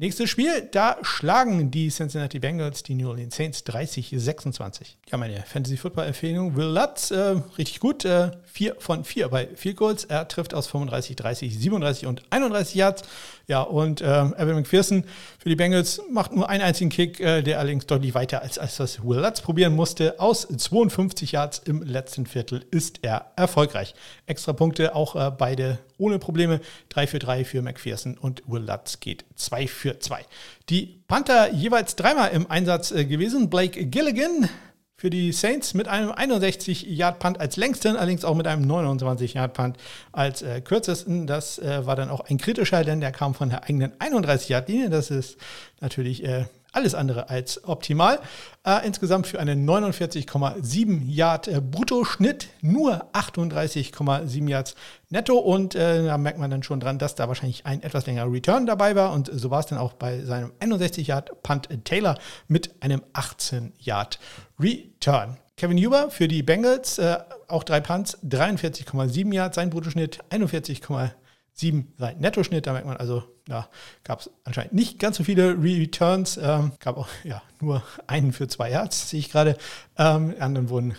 Nächstes Spiel, da schlagen die Cincinnati Bengals die New Orleans Saints 30-26. Ja, meine Fantasy-Football-Empfehlung. Will Lutz, äh, richtig gut, äh, 4 von 4 bei 4 Goals. Er trifft aus 35, 30, 37 und 31 Yards. Ja, und äh, Evan McPherson für die Bengals macht nur einen einzigen Kick, äh, der allerdings deutlich weiter als, als was Will Lutz probieren musste. Aus 52 Yards im letzten Viertel ist er erfolgreich. Extra Punkte auch äh, beide ohne Probleme. 3 für 3 für McPherson und Will Lutz geht 2 für 2. Die Panther jeweils dreimal im Einsatz äh, gewesen. Blake Gilligan für die Saints mit einem 61-Yard-Punt als längsten, allerdings auch mit einem 29-Yard-Punt als äh, kürzesten. Das äh, war dann auch ein kritischer, denn der kam von der eigenen 31-Yard-Linie. Das ist natürlich äh, alles andere als optimal. Äh, insgesamt für einen 49,7 Yard äh, Bruttoschnitt nur 38,7 Yards netto und äh, da merkt man dann schon dran, dass da wahrscheinlich ein etwas längerer Return dabei war und so war es dann auch bei seinem 61 Yard Punt Taylor mit einem 18 Yard Return. Kevin Huber für die Bengals, äh, auch drei Punts, 43,7 Yards, sein Bruttoschnitt 41,7 7 sein Nettoschnitt. Da merkt man also, ja, gab es anscheinend nicht ganz so viele Returns. Ähm, gab auch ja, nur einen für zwei Yards, sehe ich gerade. Ähm, anderen wurden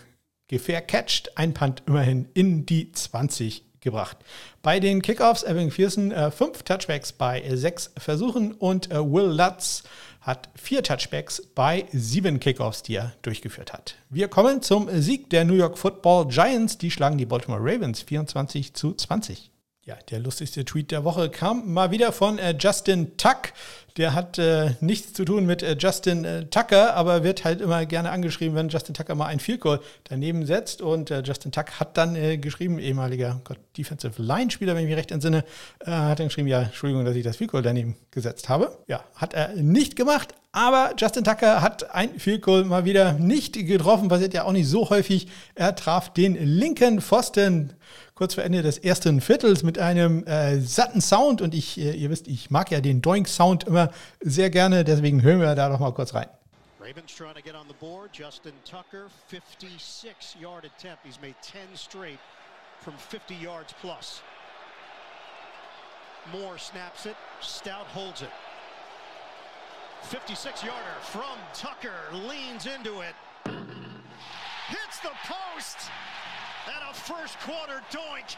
gefaircatcht. Ein Punt immerhin in die 20 gebracht. Bei den Kickoffs Evan McPherson äh, fünf Touchbacks bei äh, sechs Versuchen und äh, Will Lutz hat vier Touchbacks bei sieben Kickoffs, die er durchgeführt hat. Wir kommen zum Sieg der New York Football Giants. Die schlagen die Baltimore Ravens 24 zu 20. Ja, der lustigste Tweet der Woche kam mal wieder von äh, Justin Tuck. Der hat äh, nichts zu tun mit äh, Justin äh, Tucker, aber wird halt immer gerne angeschrieben, wenn Justin Tucker mal ein Field Goal daneben setzt. Und äh, Justin Tuck hat dann äh, geschrieben, ehemaliger Gott, Defensive Line-Spieler, wenn ich mich recht entsinne, hat dann geschrieben, ja, Entschuldigung, dass ich das Field Goal daneben gesetzt habe. Ja, hat er nicht gemacht, aber Justin Tucker hat ein Field Goal mal wieder nicht getroffen, passiert ja auch nicht so häufig. Er traf den linken Pfosten kurz vor Ende des ersten Viertels mit einem äh, satten Sound. Und ich, äh, ihr wisst, ich mag ja den Doink-Sound immer sehr gerne, deswegen hören wir da doch mal kurz rein. Ravens trying to get on the board. Justin Tucker, 56 yard attempt. He's made 10 straight from 50 yards plus. Moore snaps it. Stout holds it. 56 yarder from Tucker leans into it. Hits the post. And a first quarter doink.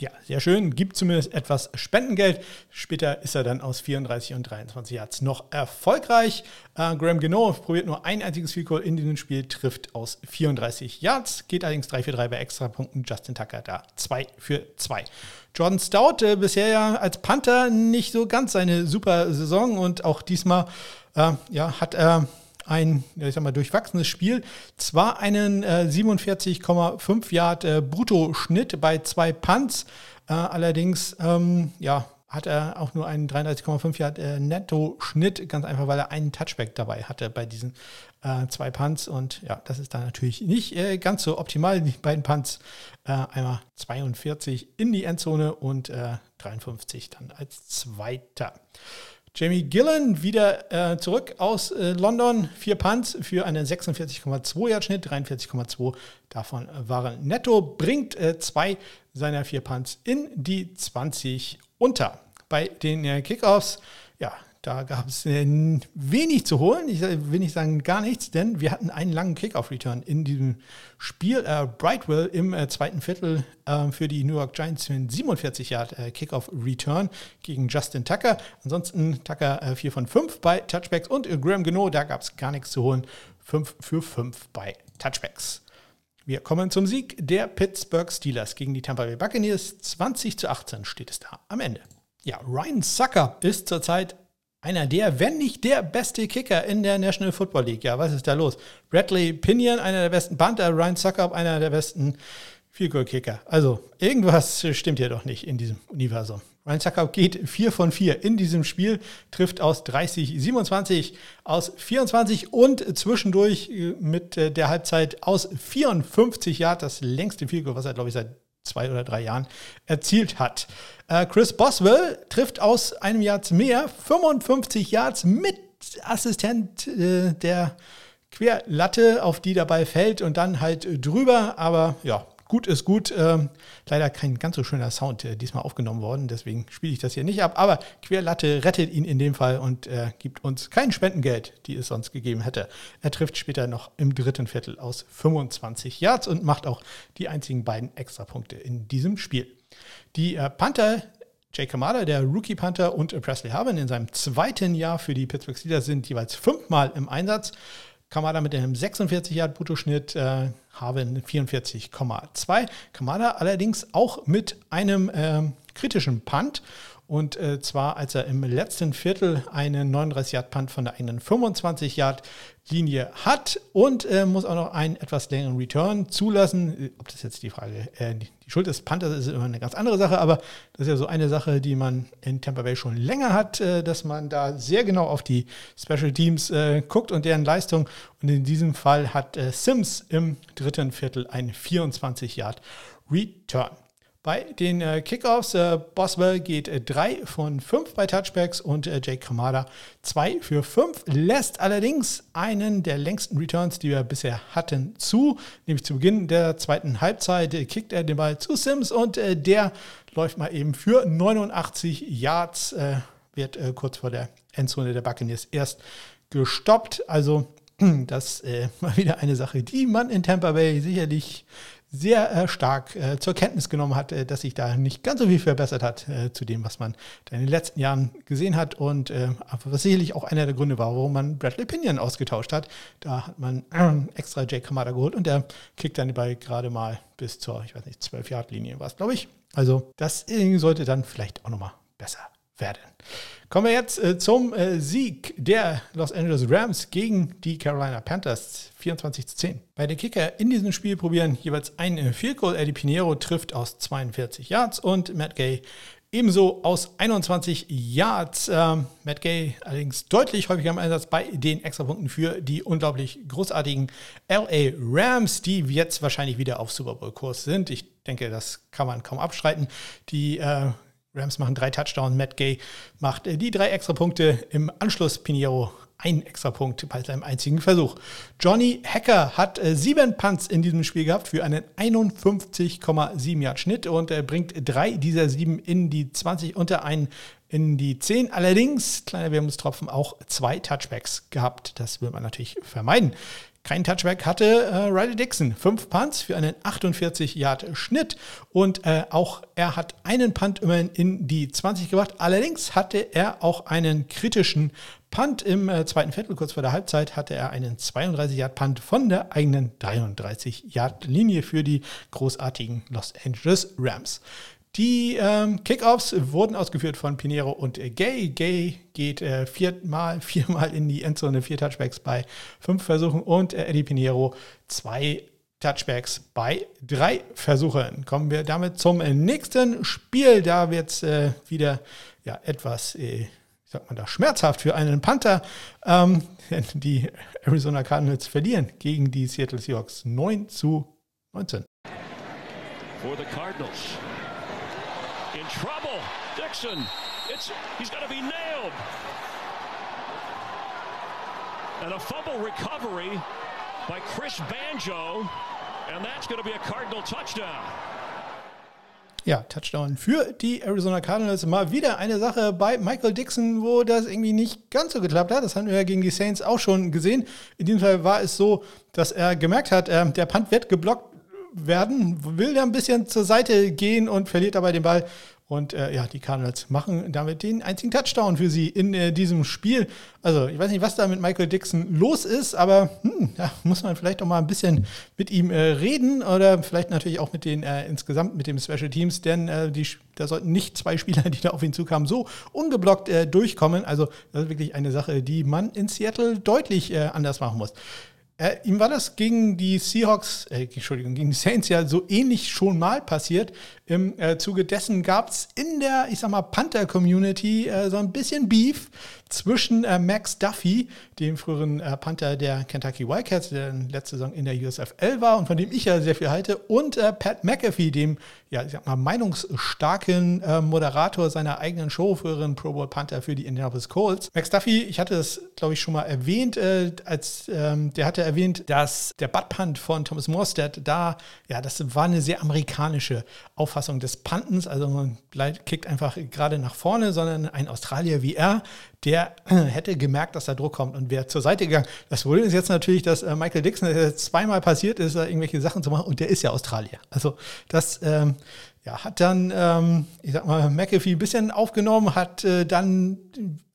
Ja, sehr schön. Gibt zumindest etwas Spendengeld. Später ist er dann aus 34 und 23 Yards noch erfolgreich. Äh, Graham Geno probiert nur ein einziges Field Goal in diesem Spiel, trifft aus 34 Yards, geht allerdings 3 für 3 bei Extrapunkten. Justin Tucker da 2 für 2. Jordan Stout äh, bisher ja als Panther nicht so ganz seine super Saison und auch diesmal äh, ja, hat er ein, ich sag mal, durchwachsenes Spiel. Zwar einen äh, 47,5 Yard äh, Bruttoschnitt bei zwei Punts, äh, allerdings ähm, ja, hat er auch nur einen 33,5 Yard äh, Netto-Schnitt, ganz einfach, weil er einen Touchback dabei hatte bei diesen äh, zwei Punts. Und ja, das ist dann natürlich nicht äh, ganz so optimal. Die beiden Punts, äh, einmal 42 in die Endzone und 53 äh, dann als Zweiter. Jamie Gillen wieder äh, zurück aus äh, London. Vier Punts für einen 46,2 Yard Schnitt, 43,2 davon waren netto. Bringt äh, zwei seiner vier Punts in die 20 unter. Bei den äh, Kickoffs, ja, da gab es äh, wenig zu holen. Ich will nicht sagen gar nichts, denn wir hatten einen langen Kickoff-Return in diesem Spiel. Äh, Brightwell im äh, zweiten Viertel äh, für die New York Giants für einen 47 Yard äh, Kickoff-Return gegen Justin Tucker. Ansonsten Tucker 4 äh, von 5 bei Touchbacks und Graham Geno, da gab es gar nichts zu holen. 5 für 5 bei Touchbacks. Wir kommen zum Sieg der Pittsburgh Steelers gegen die Tampa Bay Buccaneers. 20 zu 18 steht es da am Ende. Ja, Ryan Sucker ist zurzeit einer der, wenn nicht der beste Kicker in der National Football League. Ja, was ist da los? Bradley Pinion, einer der besten Panther, Ryan Suckup, einer der besten Field Kicker. Also, irgendwas stimmt hier doch nicht in diesem Universum. Ryan Suckup geht 4 von 4 in diesem Spiel, trifft aus 30, 27, aus 24 und zwischendurch mit der Halbzeit aus 54 Yards, das längste Field was er, glaube ich, seit zwei oder drei Jahren erzielt hat. Äh, Chris Boswell trifft aus einem Yards mehr 55 Yards mit Assistent äh, der Querlatte, auf die dabei fällt und dann halt drüber. Aber ja, gut ist gut. Ähm, leider kein ganz so schöner Sound äh, diesmal aufgenommen worden, deswegen spiele ich das hier nicht ab. Aber Querlatte rettet ihn in dem Fall und äh, gibt uns kein Spendengeld, die es sonst gegeben hätte. Er trifft später noch im dritten Viertel aus 25 Yards und macht auch die einzigen beiden Extrapunkte in diesem Spiel. Die äh, Panther Jake Kamada, der Rookie Panther und Presley Harvin in seinem zweiten Jahr für die Pittsburgh Steelers sind jeweils fünfmal im Einsatz. Kamada mit einem 46 Yard Bruttoschnitt, äh, Harvin 44,2. Kamada allerdings auch mit einem äh, kritischen Punt. Und äh, zwar, als er im letzten Viertel einen 39 Yard Punt von der eigenen 25 Yard Linie hat und äh, muss auch noch einen etwas längeren Return zulassen. Ob das jetzt die Frage, äh, die Schuld des Panthers ist immer eine ganz andere Sache, aber das ist ja so eine Sache, die man in Tampa Bay schon länger hat, äh, dass man da sehr genau auf die Special Teams äh, guckt und deren Leistung. Und in diesem Fall hat äh, Sims im dritten Viertel einen 24 Yard Return. Bei den äh, Kickoffs, äh, Boswell geht 3 äh, von 5 bei Touchbacks und Jake Kamada 2 für 5, lässt allerdings einen der längsten Returns, die wir bisher hatten, zu. Nämlich zu Beginn der zweiten Halbzeit kickt er den Ball zu Sims und der läuft mal eben für 89 Yards, wird kurz vor der Endzone der Buccaneers erst gestoppt. Also das äh, mal wieder eine Sache, die man in Tampa Bay sicherlich sehr äh, stark äh, zur Kenntnis genommen hat, äh, dass sich da nicht ganz so viel verbessert hat äh, zu dem, was man in den letzten Jahren gesehen hat und äh, was sicherlich auch einer der Gründe war, warum man Bradley Pinion ausgetauscht hat. Da hat man extra Jake Kamada geholt und der kickt dann bei gerade mal bis zur, ich weiß nicht, 12-Yard-Linie war es, glaube ich. Also das sollte dann vielleicht auch nochmal besser werden. Kommen wir jetzt äh, zum äh, Sieg der Los Angeles Rams gegen die Carolina Panthers 24 zu 10. Bei den Kicker in diesem Spiel probieren jeweils ein Field Goal. Eddie Pinheiro trifft aus 42 Yards und Matt Gay ebenso aus 21 Yards. Ähm, Matt Gay allerdings deutlich häufiger im Einsatz bei den Extrapunkten für die unglaublich großartigen LA Rams, die jetzt wahrscheinlich wieder auf Super Bowl-Kurs sind. Ich denke, das kann man kaum abstreiten. Die äh, Rams machen drei Touchdowns, Matt Gay macht äh, die drei extra Punkte. Im Anschluss Pinheiro ein extra Punkt bei seinem einzigen Versuch. Johnny Hacker hat äh, sieben Punts in diesem Spiel gehabt für einen 51,7 Yard Schnitt und er bringt drei dieser sieben in die 20 unter einen in die 10. Allerdings, kleiner Wermutstropfen, auch zwei Touchbacks gehabt. Das will man natürlich vermeiden. Kein Touchback hatte äh, Riley Dixon. Fünf Punts für einen 48-Yard-Schnitt. Und äh, auch er hat einen Punt immerhin in die 20 gebracht. Allerdings hatte er auch einen kritischen Punt im äh, zweiten Viertel. Kurz vor der Halbzeit hatte er einen 32-Yard-Punt von der eigenen 33-Yard-Linie für die großartigen Los Angeles Rams. Die ähm, Kickoffs wurden ausgeführt von Pinero und Gay. Gay geht äh, viermal, viermal in die Endzone, vier Touchbacks bei fünf Versuchen und äh, Eddie Pinero zwei Touchbacks bei drei Versuchen. Kommen wir damit zum nächsten Spiel. Da wird es äh, wieder ja, etwas, äh, wie sagt man da, schmerzhaft für einen Panther. Ähm, die Arizona Cardinals verlieren gegen die Seattle Seahawks 9 zu 19. For the Cardinals. Trouble. Dixon, it's he's going to be nailed. And a fumble recovery by Chris Banjo, and that's going to be a Cardinal touchdown. Ja, Touchdown für die Arizona Cardinals. Mal wieder eine Sache bei Michael Dixon, wo das irgendwie nicht ganz so geklappt hat. Das haben wir ja gegen die Saints auch schon gesehen. In diesem Fall war es so, dass er gemerkt hat, äh, der Punt wird geblockt werden, will da ein bisschen zur Seite gehen und verliert dabei den Ball. Und äh, ja, die Cardinals machen damit den einzigen Touchdown für sie in äh, diesem Spiel. Also, ich weiß nicht, was da mit Michael Dixon los ist, aber hm, da muss man vielleicht auch mal ein bisschen mit ihm äh, reden oder vielleicht natürlich auch mit den äh, insgesamt mit den Special Teams, denn äh, die, da sollten nicht zwei Spieler, die da auf ihn zukamen, so ungeblockt äh, durchkommen. Also, das ist wirklich eine Sache, die man in Seattle deutlich anders machen muss. Äh, ihm war das gegen die Seahawks, äh, Entschuldigung, gegen die Saints ja so ähnlich schon mal passiert. Im äh, Zuge dessen gab es in der, ich sag mal, Panther-Community äh, so ein bisschen Beef zwischen äh, Max Duffy, dem früheren äh, Panther der Kentucky Wildcats, der letzte Saison in der USFL war und von dem ich ja sehr viel halte, und äh, Pat McAfee, dem ja, ich sag mal, meinungsstarken äh, Moderator seiner eigenen Show, früheren Pro Bowl Panther für die Indianapolis Colts. Max Duffy, ich hatte das, glaube ich, schon mal erwähnt, äh, als ähm, der hatte erwähnt, dass der Butt Punt von Thomas Morstead da, ja, das war eine sehr amerikanische Auffassung des Pantens, also man kickt einfach gerade nach vorne, sondern ein Australier wie er, der hätte gemerkt, dass da Druck kommt und wäre zur Seite gegangen. Das Problem ist jetzt natürlich, dass äh, Michael Dixon das zweimal passiert ist, irgendwelche Sachen zu machen und der ist ja Australier. Also das ähm, ja, hat dann, ähm, ich sag mal, McAfee ein bisschen aufgenommen, hat äh, dann,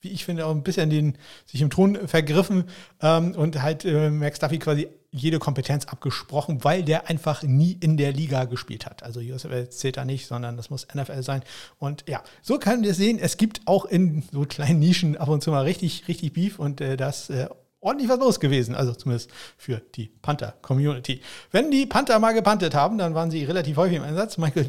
wie ich finde, auch ein bisschen den, sich im Ton vergriffen ähm, und halt äh, Max Duffy quasi jede Kompetenz abgesprochen, weil der einfach nie in der Liga gespielt hat. Also USFL zählt da nicht, sondern das muss NFL sein. Und ja, so kann ihr sehen, es gibt auch in so kleinen Nischen ab und zu mal richtig, richtig Beef und äh, das äh, ordentlich was los gewesen, also zumindest für die Panther-Community. Wenn die Panther mal gepantet haben, dann waren sie relativ häufig im Einsatz. Michael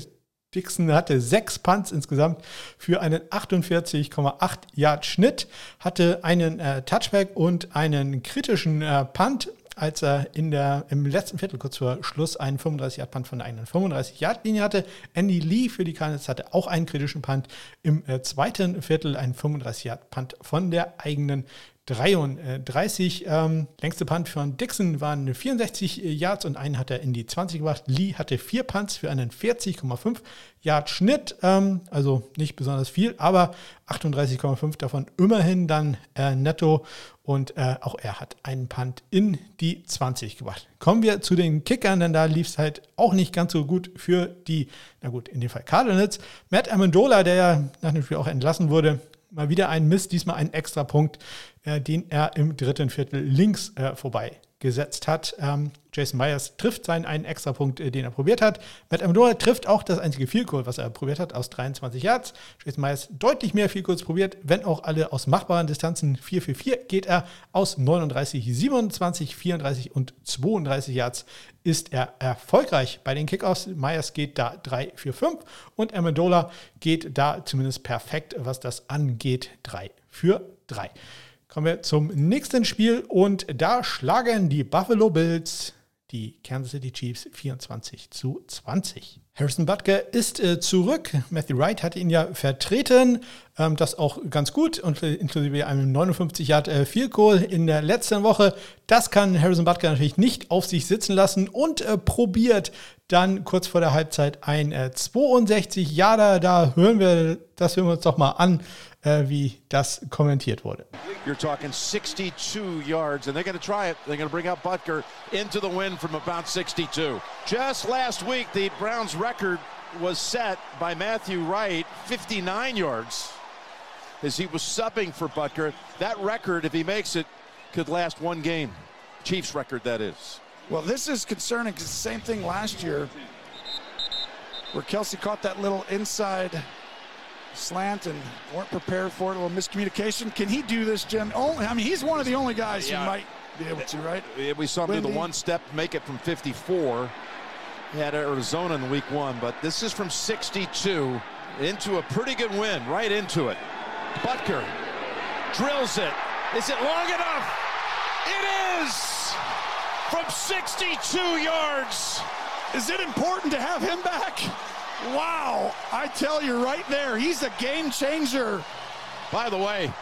Dixon hatte sechs Punts insgesamt für einen 48,8 Yard Schnitt, hatte einen äh, Touchback und einen kritischen äh, Punt als er in der, im letzten Viertel kurz vor Schluss einen 35-Yard-Punt von der eigenen 35-Yard-Linie hatte. Andy Lee für die Cardinals hatte auch einen kritischen Punt. Im äh, zweiten Viertel einen 35-Yard-Punt von der eigenen 33. Ähm, längste Punt von Dixon waren 64 Yards und einen hat er in die 20 gebracht. Lee hatte vier Punts für einen 40,5 Yard Schnitt, ähm, also nicht besonders viel, aber 38,5 davon immerhin dann äh, netto und äh, auch er hat einen Punt in die 20 gebracht. Kommen wir zu den Kickern, denn da lief es halt auch nicht ganz so gut für die, na gut, in dem Fall Cardinals. Matt Amendola, der ja nach dem Spiel auch entlassen wurde, mal wieder ein Mist, diesmal ein extra Punkt, äh, den er im dritten Viertel links äh, vorbei gesetzt hat. Ähm, Jason Myers trifft seinen einen extra Punkt, äh, den er probiert hat. Matt Amendola trifft auch das einzige Field was er probiert hat, aus 23 Yards. Jason Myers deutlich mehr Field probiert, wenn auch alle aus machbaren Distanzen 4 für 4 geht er aus 39, 27, 34 und 32 Yards ist er erfolgreich bei den Kickoffs. Myers geht da 3 für 5 und Amendola geht da zumindest perfekt, was das angeht, 3 für 3. Kommen wir zum nächsten Spiel und da schlagen die Buffalo Bills die Kansas City Chiefs 24 zu 20. Harrison Butker ist äh, zurück. Matthew Wright hat ihn ja vertreten. Ähm, das auch ganz gut, und äh, inklusive einem 59 Yard äh, Field Goal in der letzten Woche. Das kann Harrison Butker natürlich nicht auf sich sitzen lassen und äh, probiert dann kurz vor der Halbzeit ein 62 äh, Yarder. Da hören wir, das hören wir uns doch mal an, äh, wie das kommentiert wurde. You're talking 62 yards, and they're going to try it. They're going to bring out Butker into the wind from about 62. Just last week, the Browns' record was set by Matthew Wright, 59 yards, as he was subbing for Butker. That record, if he makes it, could last one game. Chiefs record, that is. Well, this is concerning because the same thing last year where Kelsey caught that little inside slant and weren't prepared for it. A little miscommunication. Can he do this, Jim? Only, I mean, he's one of the only guys yeah. who might be able to, right? We saw him do the one step, make it from 54. He had Arizona in week one, but this is from 62 into a pretty good win, right into it. Butker drills it. Is it long enough? It is! From 62 yards. Is it important to have him back? Wow, I tell you right there, he's a game changer. By the way,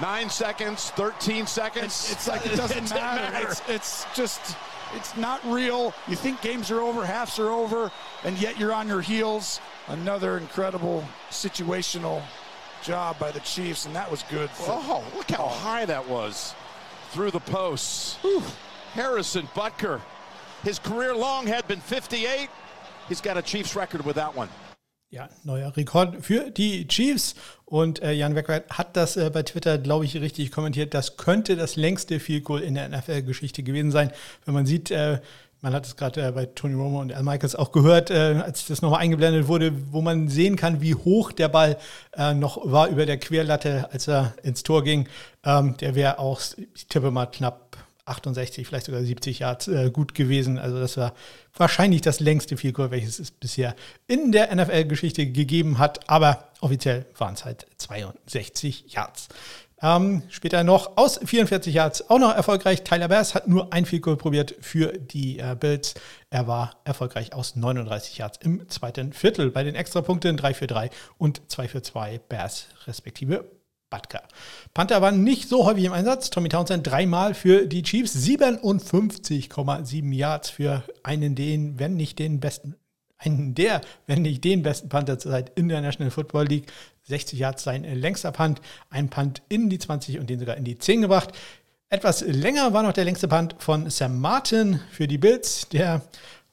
nine seconds, 13 seconds. It's, it's like it doesn't it matter. matter. It's, it's just, it's not real. You think games are over, halves are over, and yet you're on your heels. Another incredible situational job by the Chiefs, and that was good. For, oh, look how high that was through the posts. Whew. Harrison Butker. His career long had been 58. He's got a Chiefs record with that one. Ja, neuer Rekord für die Chiefs. Und äh, Jan Weckweit hat das äh, bei Twitter, glaube ich, richtig kommentiert. Das könnte das längste Field Goal in der NFL-Geschichte gewesen sein. Wenn man sieht, äh, man hat es gerade äh, bei Tony Romo und Al Michaels auch gehört, äh, als das nochmal eingeblendet wurde, wo man sehen kann, wie hoch der Ball äh, noch war über der Querlatte, als er ins Tor ging. Ähm, der wäre auch, ich tippe mal, knapp 68, vielleicht sogar 70 Yards äh, gut gewesen. Also das war wahrscheinlich das längste Field Goal, welches es bisher in der NFL-Geschichte gegeben hat. Aber offiziell waren es halt 62 Yards. Ähm, später noch aus 44 Yards auch noch erfolgreich. Tyler Bass hat nur ein Field Goal probiert für die äh, Bills. Er war erfolgreich aus 39 Yards im zweiten Viertel. Bei den Extrapunkten 3 für 3 und 2 für 2 Bass respektive Butker. Panther waren nicht so häufig im Einsatz. Tommy Townsend dreimal für die Chiefs, 57,7 Yards für einen den, wenn nicht den besten, einen der, wenn nicht den besten Panther zurzeit in der National Football League. 60 Yards sein längster Punt, ein Punt in die 20 und den sogar in die 10 gebracht. Etwas länger war noch der längste Punt von Sam Martin für die Bills. Der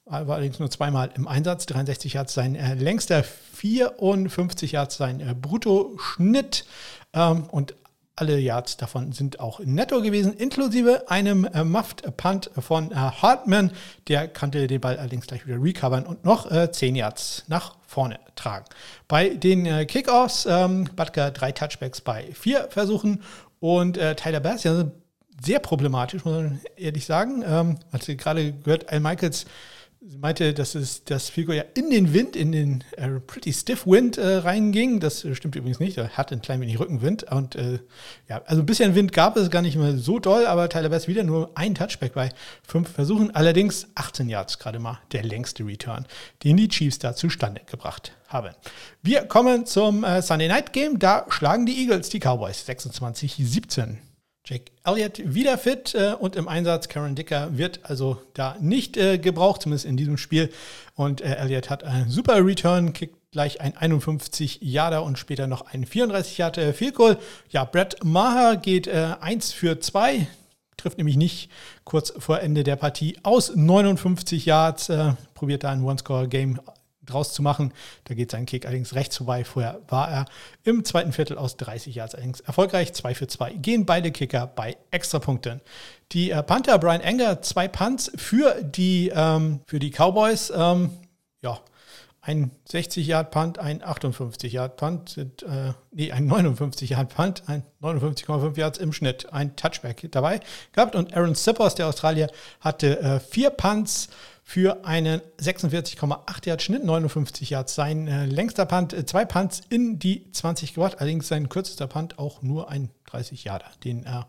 war allerdings nur zweimal im Einsatz. 63 Yards sein äh, längster, 54 Yards sein äh, Bruttoschnitt. Ähm, und alle Yards davon sind auch netto gewesen, inklusive einem äh, Muffed Punt von äh, Hartman. Der konnte den Ball allerdings gleich wieder recovern und noch äh, 10 Yards nach vorne tragen. Bei den äh, Kickoffs, ähm, Butker drei Touchbacks bei vier Versuchen und äh, Tyler Bass, ja, sehr problematisch, muss man ehrlich sagen. Ähm, als gerade gehört, Al Michaels Sie meinte, dass es das Figo ja in den Wind, in den äh, pretty stiff Wind äh, reinging. Das äh, stimmt übrigens nicht. Er hatte ein klein wenig Rückenwind. Und äh, ja, also ein bisschen Wind gab es gar nicht mehr so doll, aber Tyler Bass wieder nur ein Touchback bei fünf Versuchen. Allerdings 18 Yards gerade mal der längste Return, den die Chiefs da zustande gebracht haben. Wir kommen zum äh, Sunday Night Game. Da schlagen die Eagles die Cowboys 26-17. Jake Elliott wieder fit äh, und im Einsatz. Karen Dicker wird also da nicht äh, gebraucht, zumindest in diesem Spiel. Und äh, Elliott hat einen super Return, kickt gleich ein 51 Yarder und später noch ein 34 Yarder Field Goal. Ja, Brett Maher geht äh, 1 für 2, trifft nämlich nicht kurz vor Ende der Partie aus 59 Yards, äh, probiert da ein One-Score-Game draus zu machen. Da geht sein Kick allerdings rechts vorbei. Vorher war er im zweiten Viertel aus 30 Yards allerdings erfolgreich. 2 für 2 gehen beide Kicker bei Extrapunkten. Die äh, Panther Brian Enger, zwei Punts für die, ähm, für die Cowboys. Ähm, ja, ein 60-Yard-Punt, ein 58-Yard-Punt, äh, nee, ein 59-Yard-Punt, ein 59,5 Yards im Schnitt, ein Touchback dabei gehabt. Und Aaron Sippers, der Australier, hatte äh, vier Punts für einen 46,8 Yard Schnitt, 59 Yards. Sein äh, längster Punt, äh, zwei Punts in die 20 gebracht, allerdings sein kürzester Punt auch nur ein 30 Yarder, den er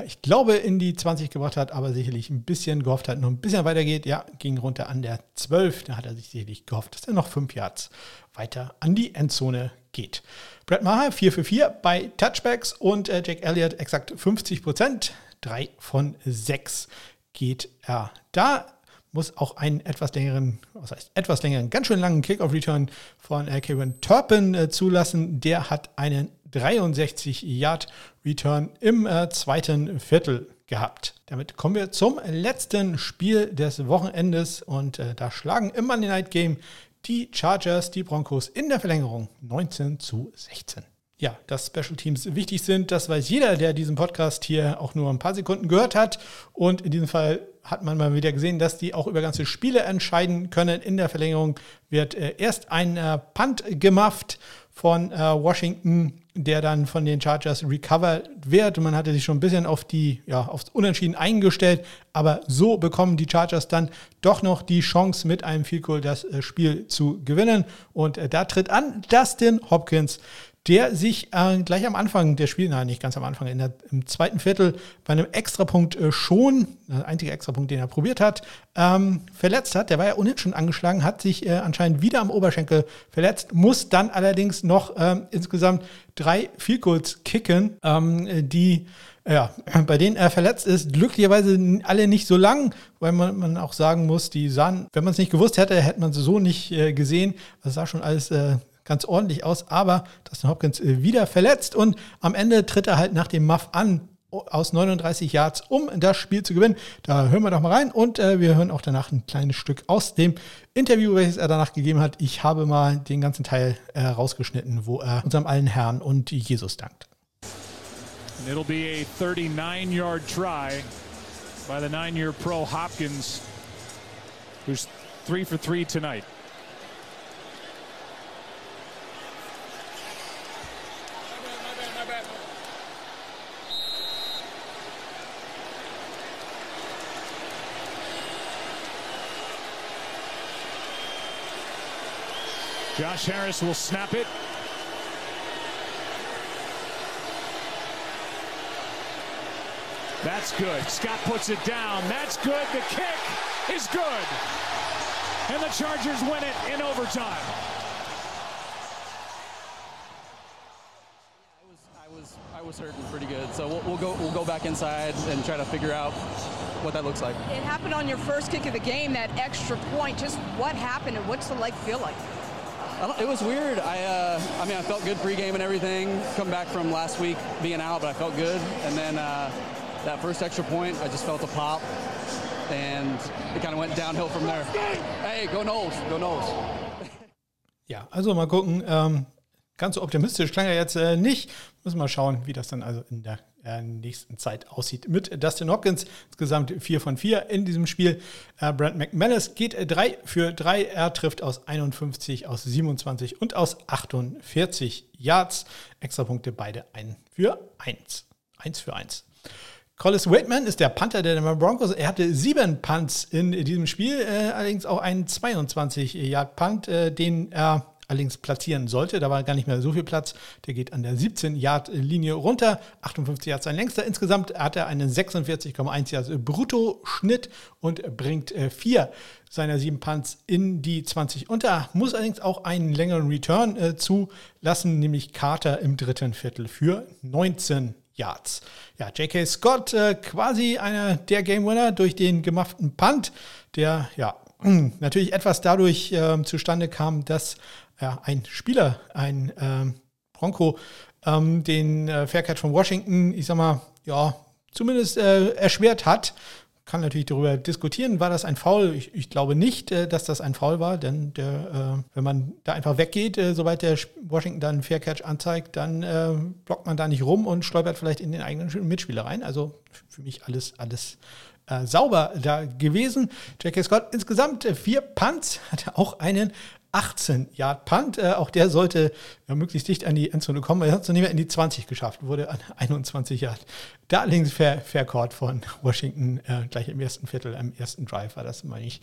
äh, ich glaube, in die 20 gebracht hat, aber sicherlich ein bisschen gehofft hat, noch ein bisschen weiter geht. Ja, ging runter an der 12. Da hat er sich sicherlich gehofft, dass er noch 5 Yards weiter an die Endzone geht. Brett Maher 4 für 4 bei Touchbacks und äh, Jake Elliott exakt 50 Prozent. 3 von 6 geht er da muss auch einen etwas längeren, was heißt etwas längeren, ganz schön langen Kickoff-Return von äh, Kevin Turpin äh, zulassen. Der hat einen 63-Yard-Return im äh, zweiten Viertel gehabt. Damit kommen wir zum letzten Spiel des Wochenendes und äh, da schlagen im Monday Night Game die Chargers die Broncos in der Verlängerung 19 zu 16 ja, dass Special Teams wichtig sind. Das weiß jeder, der diesen Podcast hier auch nur ein paar Sekunden gehört hat. Und in diesem Fall hat man mal wieder gesehen, dass die auch über ganze Spiele entscheiden können. In der Verlängerung wird äh, erst ein äh, Punt gemafft von äh, Washington, der dann von den Chargers recovered wird. Man hatte sich schon ein bisschen auf die, ja, aufs Unentschieden eingestellt, aber so bekommen die Chargers dann doch noch die Chance, mit einem Field Goal das äh, Spiel zu gewinnen. Und äh, da tritt an Dustin Hopkins, der sich äh, gleich am Anfang der Spiel, nein, nicht ganz am Anfang, der, im zweiten Viertel bei einem Extrapunkt äh, schon, der einzige Extrapunkt, den er probiert hat, ähm, verletzt hat. Der war ja ohnehin schon angeschlagen, hat sich äh, anscheinend wieder am Oberschenkel verletzt, muss dann allerdings noch ähm, insgesamt drei Goals kicken, ähm, die ja, bei denen er verletzt ist, glücklicherweise alle nicht so lang, weil man, man auch sagen muss, die sahen, wenn man es nicht gewusst hätte, hätte man sie so nicht äh, gesehen. Das sah schon alles äh, ganz ordentlich aus, aber Dustin Hopkins äh, wieder verletzt und am Ende tritt er halt nach dem Muff an aus 39 Yards, um das Spiel zu gewinnen. Da hören wir doch mal rein und äh, wir hören auch danach ein kleines Stück aus dem Interview, welches er danach gegeben hat. Ich habe mal den ganzen Teil äh, rausgeschnitten, wo er unserem allen Herrn und Jesus dankt. And it'll be a 39-yard try by the nine-year pro Hopkins, who's three for three tonight. Josh Harris will snap it. That's good. Scott puts it down. That's good. The kick is good. And the Chargers win it in overtime. I was I was hurting pretty good, so we'll, we'll go we'll go back inside and try to figure out what that looks like. It happened on your first kick of the game, that extra point. Just what happened and what's the leg feel like? It was weird. I, uh, I mean, I felt good pregame and everything. Come back from last week being out, but I felt good. And then uh, that first extra point, I just felt a pop, and it kind of went downhill from there. Hey, go Knowles, go Knowles. Ja, also mal gucken. Ähm, ganz so optimistisch klang er jetzt äh, nicht. Müssen wir mal schauen, wie das dann also in der nächsten Zeit aussieht. Mit Dustin Hopkins insgesamt 4 von 4 in diesem Spiel. Äh, Brent McManus geht 3 für 3. Er trifft aus 51, aus 27 und aus 48 Yards. Extrapunkte beide 1 für 1. 1 für 1. Collis Waitman ist der Panther der Denver Broncos. Er hatte sieben Punts in diesem Spiel, äh, allerdings auch einen 22-Yard-Punt, äh, den er allerdings platzieren sollte. Da war gar nicht mehr so viel Platz. Der geht an der 17-Yard-Linie runter. 58 Yards sein längster. Insgesamt hat er einen 46,1 Yards Brutto-Schnitt und bringt äh, vier seiner sieben Punts in die 20 unter. Muss allerdings auch einen längeren Return äh, zulassen, nämlich Carter im dritten Viertel für 19 Yards. Ja, J.K. Scott äh, quasi einer der Game Winner durch den gemachten Punt, der ja natürlich etwas dadurch äh, zustande kam, dass ja, ein Spieler, ein ähm, Bronco, ähm, den äh, Faircatch von Washington, ich sag mal, ja, zumindest äh, erschwert hat kann natürlich darüber diskutieren, war das ein Foul? Ich, ich glaube nicht, äh, dass das ein Foul war, denn der, äh, wenn man da einfach weggeht, äh, sobald der Washington dann Fair Catch anzeigt, dann äh, blockt man da nicht rum und stolpert vielleicht in den eigenen Mitspieler rein. Also für mich alles, alles sauber da gewesen. J.K. Scott insgesamt vier Punts, hatte auch einen 18 Yard Punt. Äh, auch der sollte ja, möglichst dicht an die Endzone kommen. Er hat es noch nicht mehr in die 20 geschafft, wurde an 21 Yard. Da allerdings Fair, Fair Court von Washington äh, gleich im ersten Viertel, im ersten Drive war das, meine ich.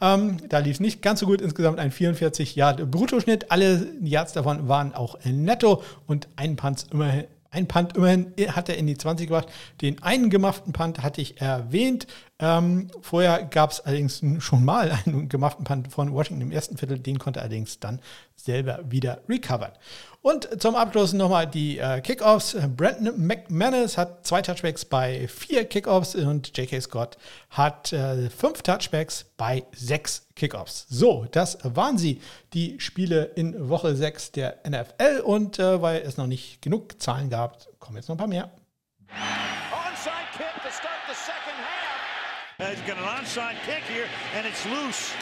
Ähm, da lief es nicht ganz so gut. Insgesamt ein 44 Yard Bruttoschnitt. Alle Yards davon waren auch netto und ein Punt immerhin ein Punt immerhin hat er in die 20 gebracht. Den einen gemachten Punt hatte ich erwähnt. Ähm, vorher gab es allerdings schon mal einen gemachten Punt von Washington im ersten Viertel. Den konnte er allerdings dann selber wieder recovern. Und zum Abschluss nochmal die äh, Kickoffs. Brandon McManus hat zwei Touchbacks bei vier Kickoffs und J.K. Scott hat äh, fünf Touchbacks bei sechs Kickoffs. So, das waren sie, die Spiele in Woche 6 der NFL. Und äh, weil es noch nicht genug Zahlen gab, kommen jetzt noch ein paar mehr. Onside kick to start the second half. He's got an onside kick here and it's loose.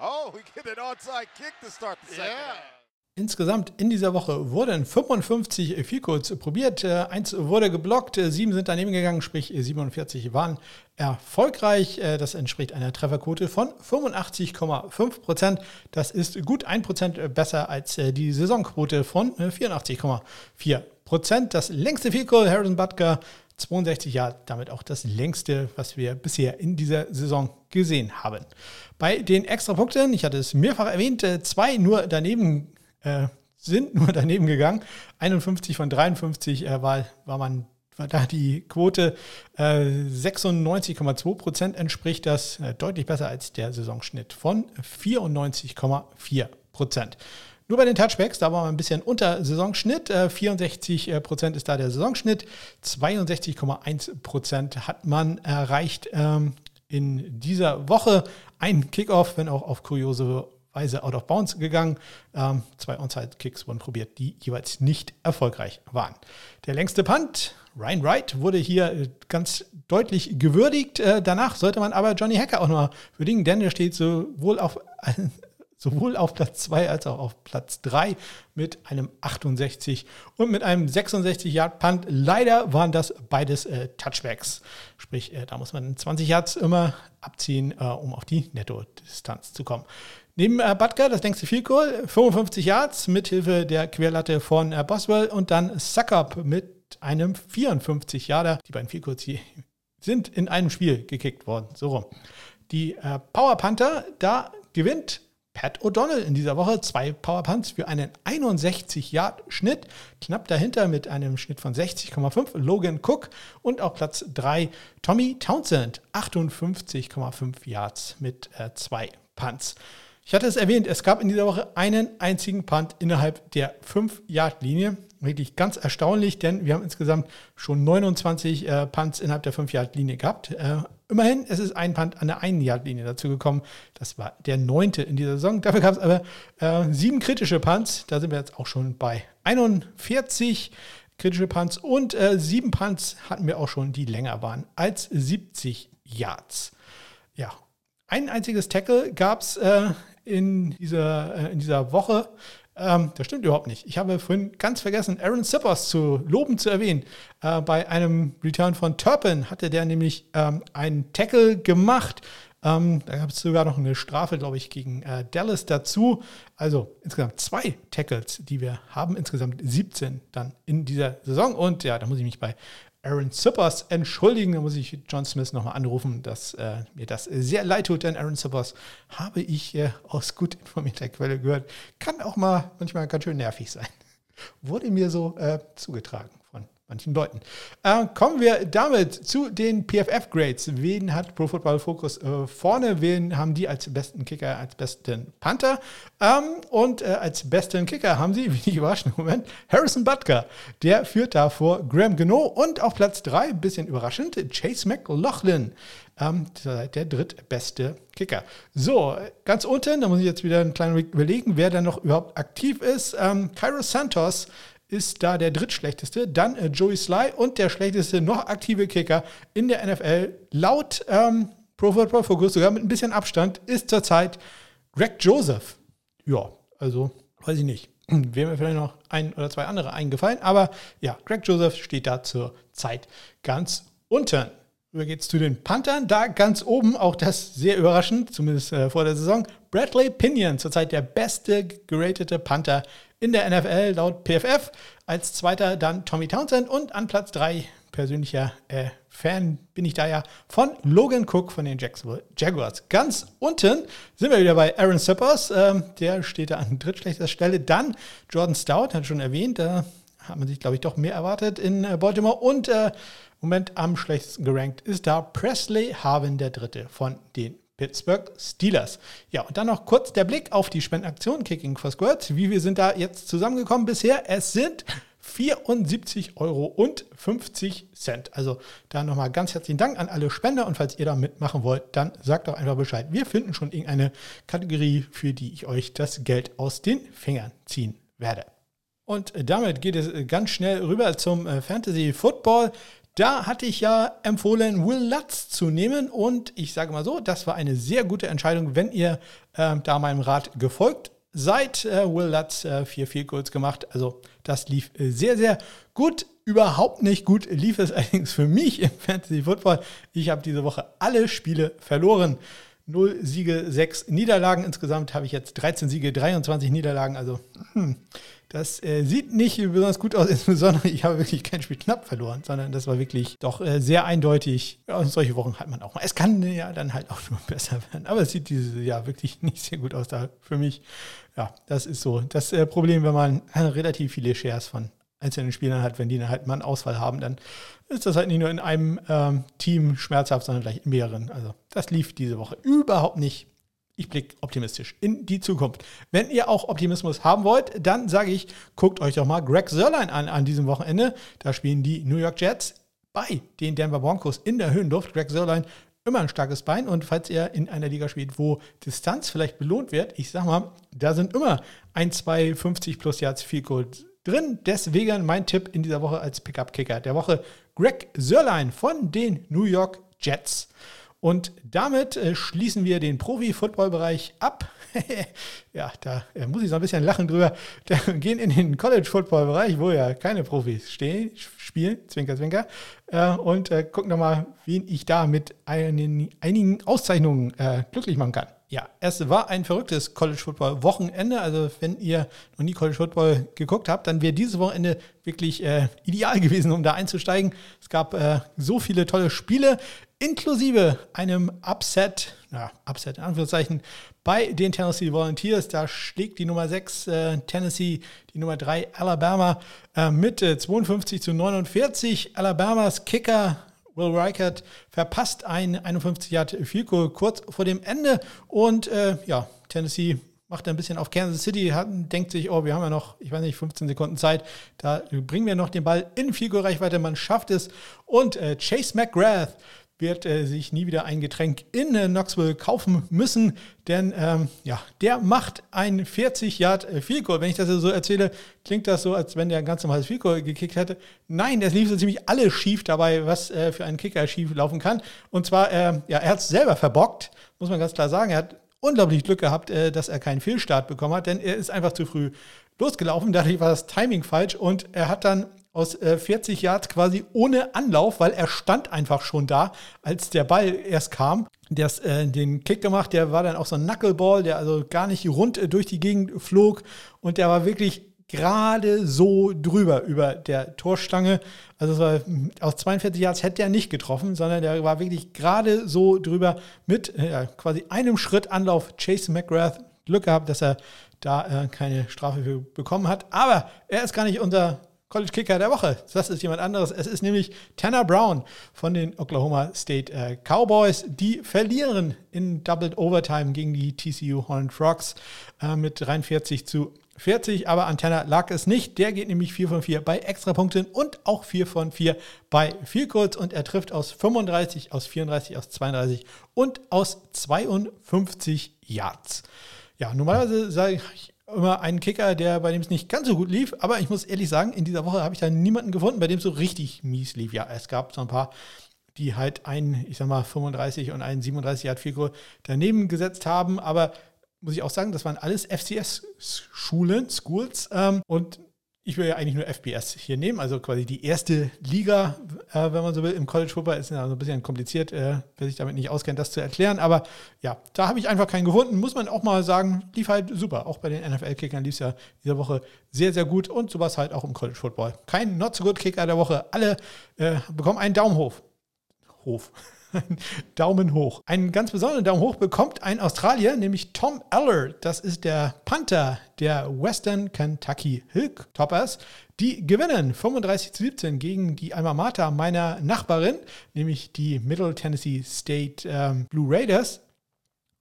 Oh, we get an onside kick to start the second yeah. half. Insgesamt in dieser Woche wurden 55 Vielcodes probiert. Äh, eins wurde geblockt, äh, sieben sind daneben gegangen, sprich 47 waren erfolgreich. Äh, das entspricht einer Trefferquote von 85,5 Prozent. Das ist gut 1 Prozent besser als die Saisonquote von 84,4 Prozent. Das längste Vielcode, Harrison Butker, 62 Jahre, damit auch das längste, was wir bisher in dieser Saison gesehen haben. Bei den Extrapunkten, ich hatte es mehrfach erwähnt, zwei nur daneben äh, sind nur daneben gegangen. 51 von 53 äh, war, war man war da die Quote äh, 96,2 Prozent entspricht das äh, deutlich besser als der Saisonschnitt von 94,4 Prozent. Nur bei den Touchbacks, da war man ein bisschen unter Saisonschnitt. 64 äh, Prozent ist da der Saisonschnitt. 62,1 Prozent hat man erreicht ähm, in dieser Woche. Ein Kickoff, wenn auch auf kuriose Weise out of bounds gegangen. Ähm, zwei Onside-Kicks wurden probiert, die jeweils nicht erfolgreich waren. Der längste Punt, Ryan Wright, wurde hier äh, ganz deutlich gewürdigt. Äh, danach sollte man aber Johnny Hacker auch noch würdigen, denn er steht sowohl auf, sowohl auf Platz 2 als auch auf Platz 3 mit einem 68 und mit einem 66 Yard Punt. Leider waren das beides äh, Touchbacks. Sprich, äh, da muss man 20 Yards immer abziehen, äh, um auf die Netto-Distanz zu kommen. Neben äh, Butker das längste Field Goal, 55 Yards mit Hilfe der Querlatte von äh, Boswell und dann Suckup mit einem 54 Yarder. Die beiden Field Goals sind in einem Spiel gekickt worden. So rum. Die äh, Power Panther, da gewinnt Pat O'Donnell in dieser Woche zwei Power Punts für einen 61 Yard Schnitt. Knapp dahinter mit einem Schnitt von 60,5 Logan Cook und auf Platz 3 Tommy Townsend 58,5 Yards mit äh, zwei Punts. Ich hatte es erwähnt, es gab in dieser Woche einen einzigen Punt innerhalb der 5-Yard-Linie. Wirklich ganz erstaunlich, denn wir haben insgesamt schon 29 äh, Punts innerhalb der 5-Yard-Linie gehabt. Äh, immerhin, es ist ein Punt an der 1-Yard-Linie dazu gekommen. Das war der neunte in dieser Saison. Dafür gab es aber äh, sieben kritische Punts. Da sind wir jetzt auch schon bei 41 kritische Punts und äh, sieben Punts hatten wir auch schon, die länger waren als 70 Yards. Ja, ein einziges Tackle gab es äh, in, dieser, äh, in dieser Woche. Ähm, das stimmt überhaupt nicht. Ich habe vorhin ganz vergessen, Aaron Sippers zu loben zu erwähnen. Äh, bei einem Return von Turpin hatte der nämlich ähm, einen Tackle gemacht. Ähm, da gab es sogar noch eine Strafe, glaube ich, gegen äh, Dallas dazu. Also insgesamt zwei Tackles, die wir haben. Insgesamt 17 dann in dieser Saison. Und ja, da muss ich mich bei Aaron Sippers entschuldigen. Da muss ich John Smith nochmal anrufen, dass äh, mir das sehr leid tut, denn Aaron Sippers habe ich äh, aus gut informierter Quelle gehört. Kann auch mal manchmal ganz schön nervig sein. Wurde mir so äh, zugetragen manchen Leuten. Äh, kommen wir damit zu den PFF-Grades. Wen hat Pro Football Focus äh, vorne? Wen haben die als besten Kicker, als besten Panther? Ähm, und äh, als besten Kicker haben sie, ich überraschend Moment, Harrison Butker. Der führt da vor Graham Gano und auf Platz 3, bisschen überraschend, Chase McLaughlin. Ähm, der drittbeste Kicker. So, ganz unten, da muss ich jetzt wieder einen kleinen überlegen, wer da noch überhaupt aktiv ist. Ähm, Cairo Santos ist da der drittschlechteste. Dann äh, Joey Sly und der schlechteste noch aktive Kicker in der NFL. Laut ähm, Pro Football Focus, sogar mit ein bisschen Abstand, ist zurzeit Greg Joseph. Ja, also weiß ich nicht. Wäre mir vielleicht noch ein oder zwei andere eingefallen. Aber ja, Greg Joseph steht da zur Zeit ganz unten. Über geht's zu den Panthern. Da ganz oben, auch das sehr überraschend, zumindest äh, vor der Saison, Bradley Pinion, zurzeit der beste geratete Panther in der NFL laut PFF. Als zweiter dann Tommy Townsend und an Platz drei persönlicher äh, Fan bin ich da ja von Logan Cook von den Jaguars. Ganz unten sind wir wieder bei Aaron Sippers. Ähm, der steht da an drittschlechter Stelle. Dann Jordan Stout, hat schon erwähnt. Da hat man sich, glaube ich, doch mehr erwartet in äh, Baltimore. Und äh, Moment am schlechtesten gerankt ist da Presley Harvin, der dritte von den Pittsburgh Steelers. Ja, und dann noch kurz der Blick auf die Spendenaktion Kicking for Squirts. Wie wir sind da jetzt zusammengekommen bisher? Es sind 74 Euro und 50 Cent. Also da nochmal ganz herzlichen Dank an alle Spender und falls ihr da mitmachen wollt, dann sagt doch einfach Bescheid. Wir finden schon irgendeine Kategorie, für die ich euch das Geld aus den Fingern ziehen werde. Und damit geht es ganz schnell rüber zum äh, Fantasy Football. Da hatte ich ja empfohlen, Will Lutz zu nehmen und ich sage mal so, das war eine sehr gute Entscheidung, wenn ihr äh, da meinem Rat gefolgt seid. Äh, Will Lutz äh, vier Field Goals gemacht, also das lief äh, sehr, sehr gut. Überhaupt nicht gut lief es allerdings für mich im Fantasy Football. Ich habe diese Woche alle Spiele verloren. 0 Siege, 6 Niederlagen. Insgesamt habe ich jetzt 13 Siege, 23 Niederlagen. Also hm, das äh, sieht nicht besonders gut aus, insbesondere ich habe wirklich kein Spiel knapp verloren, sondern das war wirklich doch äh, sehr eindeutig. Ja, solche Wochen hat man auch mal. Es kann ja dann halt auch nur besser werden, aber es sieht dieses Jahr wirklich nicht sehr gut aus da für mich. Ja, das ist so das äh, Problem, wenn man relativ viele Shares von einzelnen Spielern hat, wenn die dann halt mal einen Ausfall haben, dann ist das halt nicht nur in einem ähm, Team schmerzhaft, sondern gleich in mehreren. Also das lief diese Woche überhaupt nicht ich blicke optimistisch in die Zukunft. Wenn ihr auch Optimismus haben wollt, dann sage ich, guckt euch doch mal Greg Sörlein an an diesem Wochenende. Da spielen die New York Jets bei den Denver Broncos in der Höhenluft. Greg Sörlein immer ein starkes Bein und falls ihr in einer Liga spielt, wo Distanz vielleicht belohnt wird, ich sag mal, da sind immer ein, zwei 50 plus Yards viel Gold drin. Deswegen mein Tipp in dieser Woche als Pickup-Kicker der Woche, Greg Sörlein von den New York Jets. Und damit äh, schließen wir den Profi-Football-Bereich ab. ja, da äh, muss ich so ein bisschen lachen drüber. Da gehen in den College-Football-Bereich, wo ja keine Profis stehen, spielen, Zwinker, Zwinker, äh, und äh, gucken nochmal, wen ich da mit einen, einigen Auszeichnungen äh, glücklich machen kann. Ja, es war ein verrücktes College Football Wochenende. Also wenn ihr noch nie College Football geguckt habt, dann wäre dieses Wochenende wirklich äh, ideal gewesen, um da einzusteigen. Es gab äh, so viele tolle Spiele inklusive einem Upset, ja, Upset in Anführungszeichen, bei den Tennessee Volunteers. Da schlägt die Nummer 6 äh, Tennessee die Nummer 3 Alabama äh, mit äh, 52 zu 49. Alabamas Kicker Will Reichert verpasst ein 51 Yard Field kurz vor dem Ende. Und äh, ja, Tennessee macht ein bisschen auf Kansas City, hat, denkt sich, oh, wir haben ja noch, ich weiß nicht, 15 Sekunden Zeit, da bringen wir noch den Ball in Field Goal Reichweite, man schafft es. Und äh, Chase McGrath wird äh, sich nie wieder ein Getränk in äh, Knoxville kaufen müssen, denn ähm, ja, der macht ein 40 Yard äh, Field Goal. Wenn ich das so erzähle, klingt das so, als wenn der ein ganz normales Field Goal gekickt hätte. Nein, das lief so ziemlich alles schief dabei, was äh, für einen Kicker schief laufen kann. Und zwar, äh, ja, er hat es selber verbockt, muss man ganz klar sagen. Er hat unglaublich Glück gehabt, äh, dass er keinen Fehlstart bekommen hat, denn er ist einfach zu früh losgelaufen. Dadurch war das Timing falsch und er hat dann aus äh, 40 Yards quasi ohne Anlauf, weil er stand einfach schon da, als der Ball erst kam. Der hat äh, den Kick gemacht, der war dann auch so ein Knuckleball, der also gar nicht rund äh, durch die Gegend flog und der war wirklich gerade so drüber über der Torstange. Also war, aus 42 Yards hätte er nicht getroffen, sondern der war wirklich gerade so drüber mit äh, quasi einem Schritt Anlauf Chase McGrath. Glück gehabt, dass er da äh, keine Strafe für bekommen hat. Aber er ist gar nicht unser College Kicker der Woche. Das ist jemand anderes. Es ist nämlich Tanner Brown von den Oklahoma State äh, Cowboys. Die verlieren in Doubled Overtime gegen die TCU Horned Frogs äh, mit 43 zu 40, aber an Tanner lag es nicht. Der geht nämlich 4 von 4 bei Extrapunkten und auch 4 von 4 bei Vielkurz und er trifft aus 35, aus 34, aus 32 und aus 52 Yards. Ja, normalerweise sage ich immer einen Kicker, der bei dem es nicht ganz so gut lief. Aber ich muss ehrlich sagen, in dieser Woche habe ich da niemanden gefunden, bei dem es so richtig mies lief. Ja, es gab so ein paar, die halt einen, ich sag mal, 35 und einen 37 Yard Figur daneben gesetzt haben. Aber muss ich auch sagen, das waren alles FCS-Schulen, Schools. Ähm, und ich will ja eigentlich nur FBS hier nehmen, also quasi die erste Liga, äh, wenn man so will, im College Football. Ist ja so ein bisschen kompliziert, äh, wer sich damit nicht auskennt, das zu erklären. Aber ja, da habe ich einfach keinen gefunden. Muss man auch mal sagen, lief halt super. Auch bei den NFL-Kickern lief es ja diese Woche sehr, sehr gut und sowas halt auch im College Football. Kein Not-so-good-Kicker der Woche. Alle äh, bekommen einen Daumen hoch. Hof. Daumen hoch. Einen ganz besonderen Daumen hoch bekommt ein Australier, nämlich Tom Aller. Das ist der Panther der Western Kentucky Hilltoppers. Die gewinnen 35 zu 17 gegen die Alma Mater meiner Nachbarin, nämlich die Middle Tennessee State ähm, Blue Raiders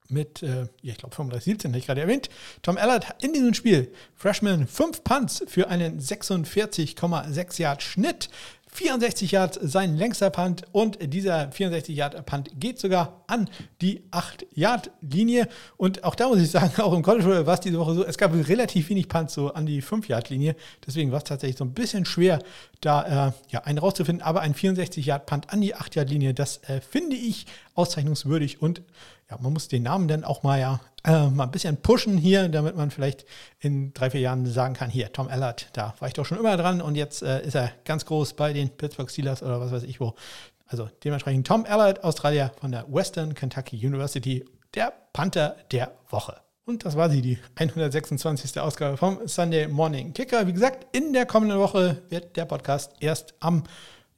mit, äh, ich glaube 35, 17, habe ich gerade erwähnt. Tom Allard in diesem Spiel, Freshman, 5 Punts für einen 46,6 Yard Schnitt. 64 Yards sein längster Punt. Und dieser 64 Yard Punt geht sogar an die 8 Yard Linie. Und auch da muss ich sagen, auch im College war es diese Woche so, es gab relativ wenig Punts so an die 5 Yard Linie, deswegen war es tatsächlich so ein bisschen schwer, da äh, ja, einen rauszufinden, aber ein 64 Yard Punt an die 8 Yard Linie, das äh, finde ich auszeichnungswürdig. Und ja, man muss den Namen dann auch mal ja äh, mal ein bisschen pushen hier, damit man vielleicht in drei, vier Jahren sagen kann, hier, Tom Allard, da war ich doch schon immer dran und jetzt äh, ist er ganz groß bei den Pittsburgh Steelers oder was weiß ich wo. Also dementsprechend Tom Allard, Australier von der Western Kentucky University, der Panther der Woche. Und das war sie, die 126. Ausgabe vom Sunday Morning Kicker. Wie gesagt, in der kommenden Woche wird der Podcast erst am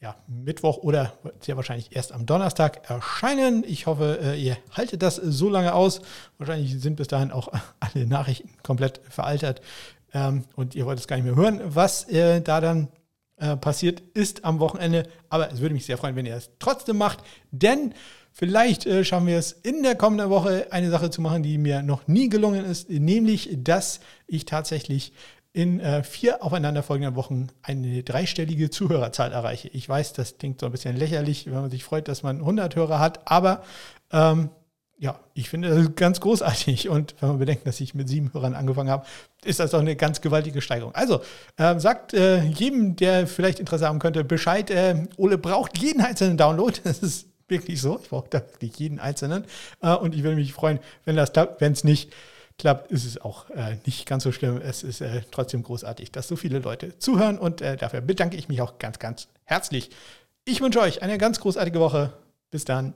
ja, Mittwoch oder sehr wahrscheinlich erst am Donnerstag erscheinen. Ich hoffe, äh, ihr haltet das so lange aus. Wahrscheinlich sind bis dahin auch alle Nachrichten komplett veraltert ähm, und ihr wollt es gar nicht mehr hören, was äh, da dann äh, passiert ist am Wochenende. Aber es würde mich sehr freuen, wenn ihr es trotzdem macht, denn vielleicht schaffen wir es in der kommenden Woche eine Sache zu machen, die mir noch nie gelungen ist, nämlich dass ich tatsächlich in äh, vier aufeinanderfolgenden Wochen eine dreistellige Zuhörerzahl erreiche. Ich weiß, das klingt so ein bisschen lächerlich, wenn man sich freut, dass man 100 Hörer hat, aber ähm, ja, ich finde das ganz großartig. Und wenn man bedenkt, dass ich mit sieben Hörern angefangen habe, ist das doch eine ganz gewaltige Steigerung. Also, äh, sagt äh, jedem, der vielleicht Interesse haben könnte, Bescheid. Äh, Ole braucht jeden einzelnen Download. Das ist wirklich so. Ich brauche da wirklich jeden einzelnen. Äh, und ich würde mich freuen, wenn das klappt. Wenn es nicht klappt, ist es auch äh, nicht ganz so schlimm. Es ist äh, trotzdem großartig, dass so viele Leute zuhören und äh, dafür bedanke ich mich auch ganz, ganz herzlich. Ich wünsche euch eine ganz großartige Woche. Bis dann.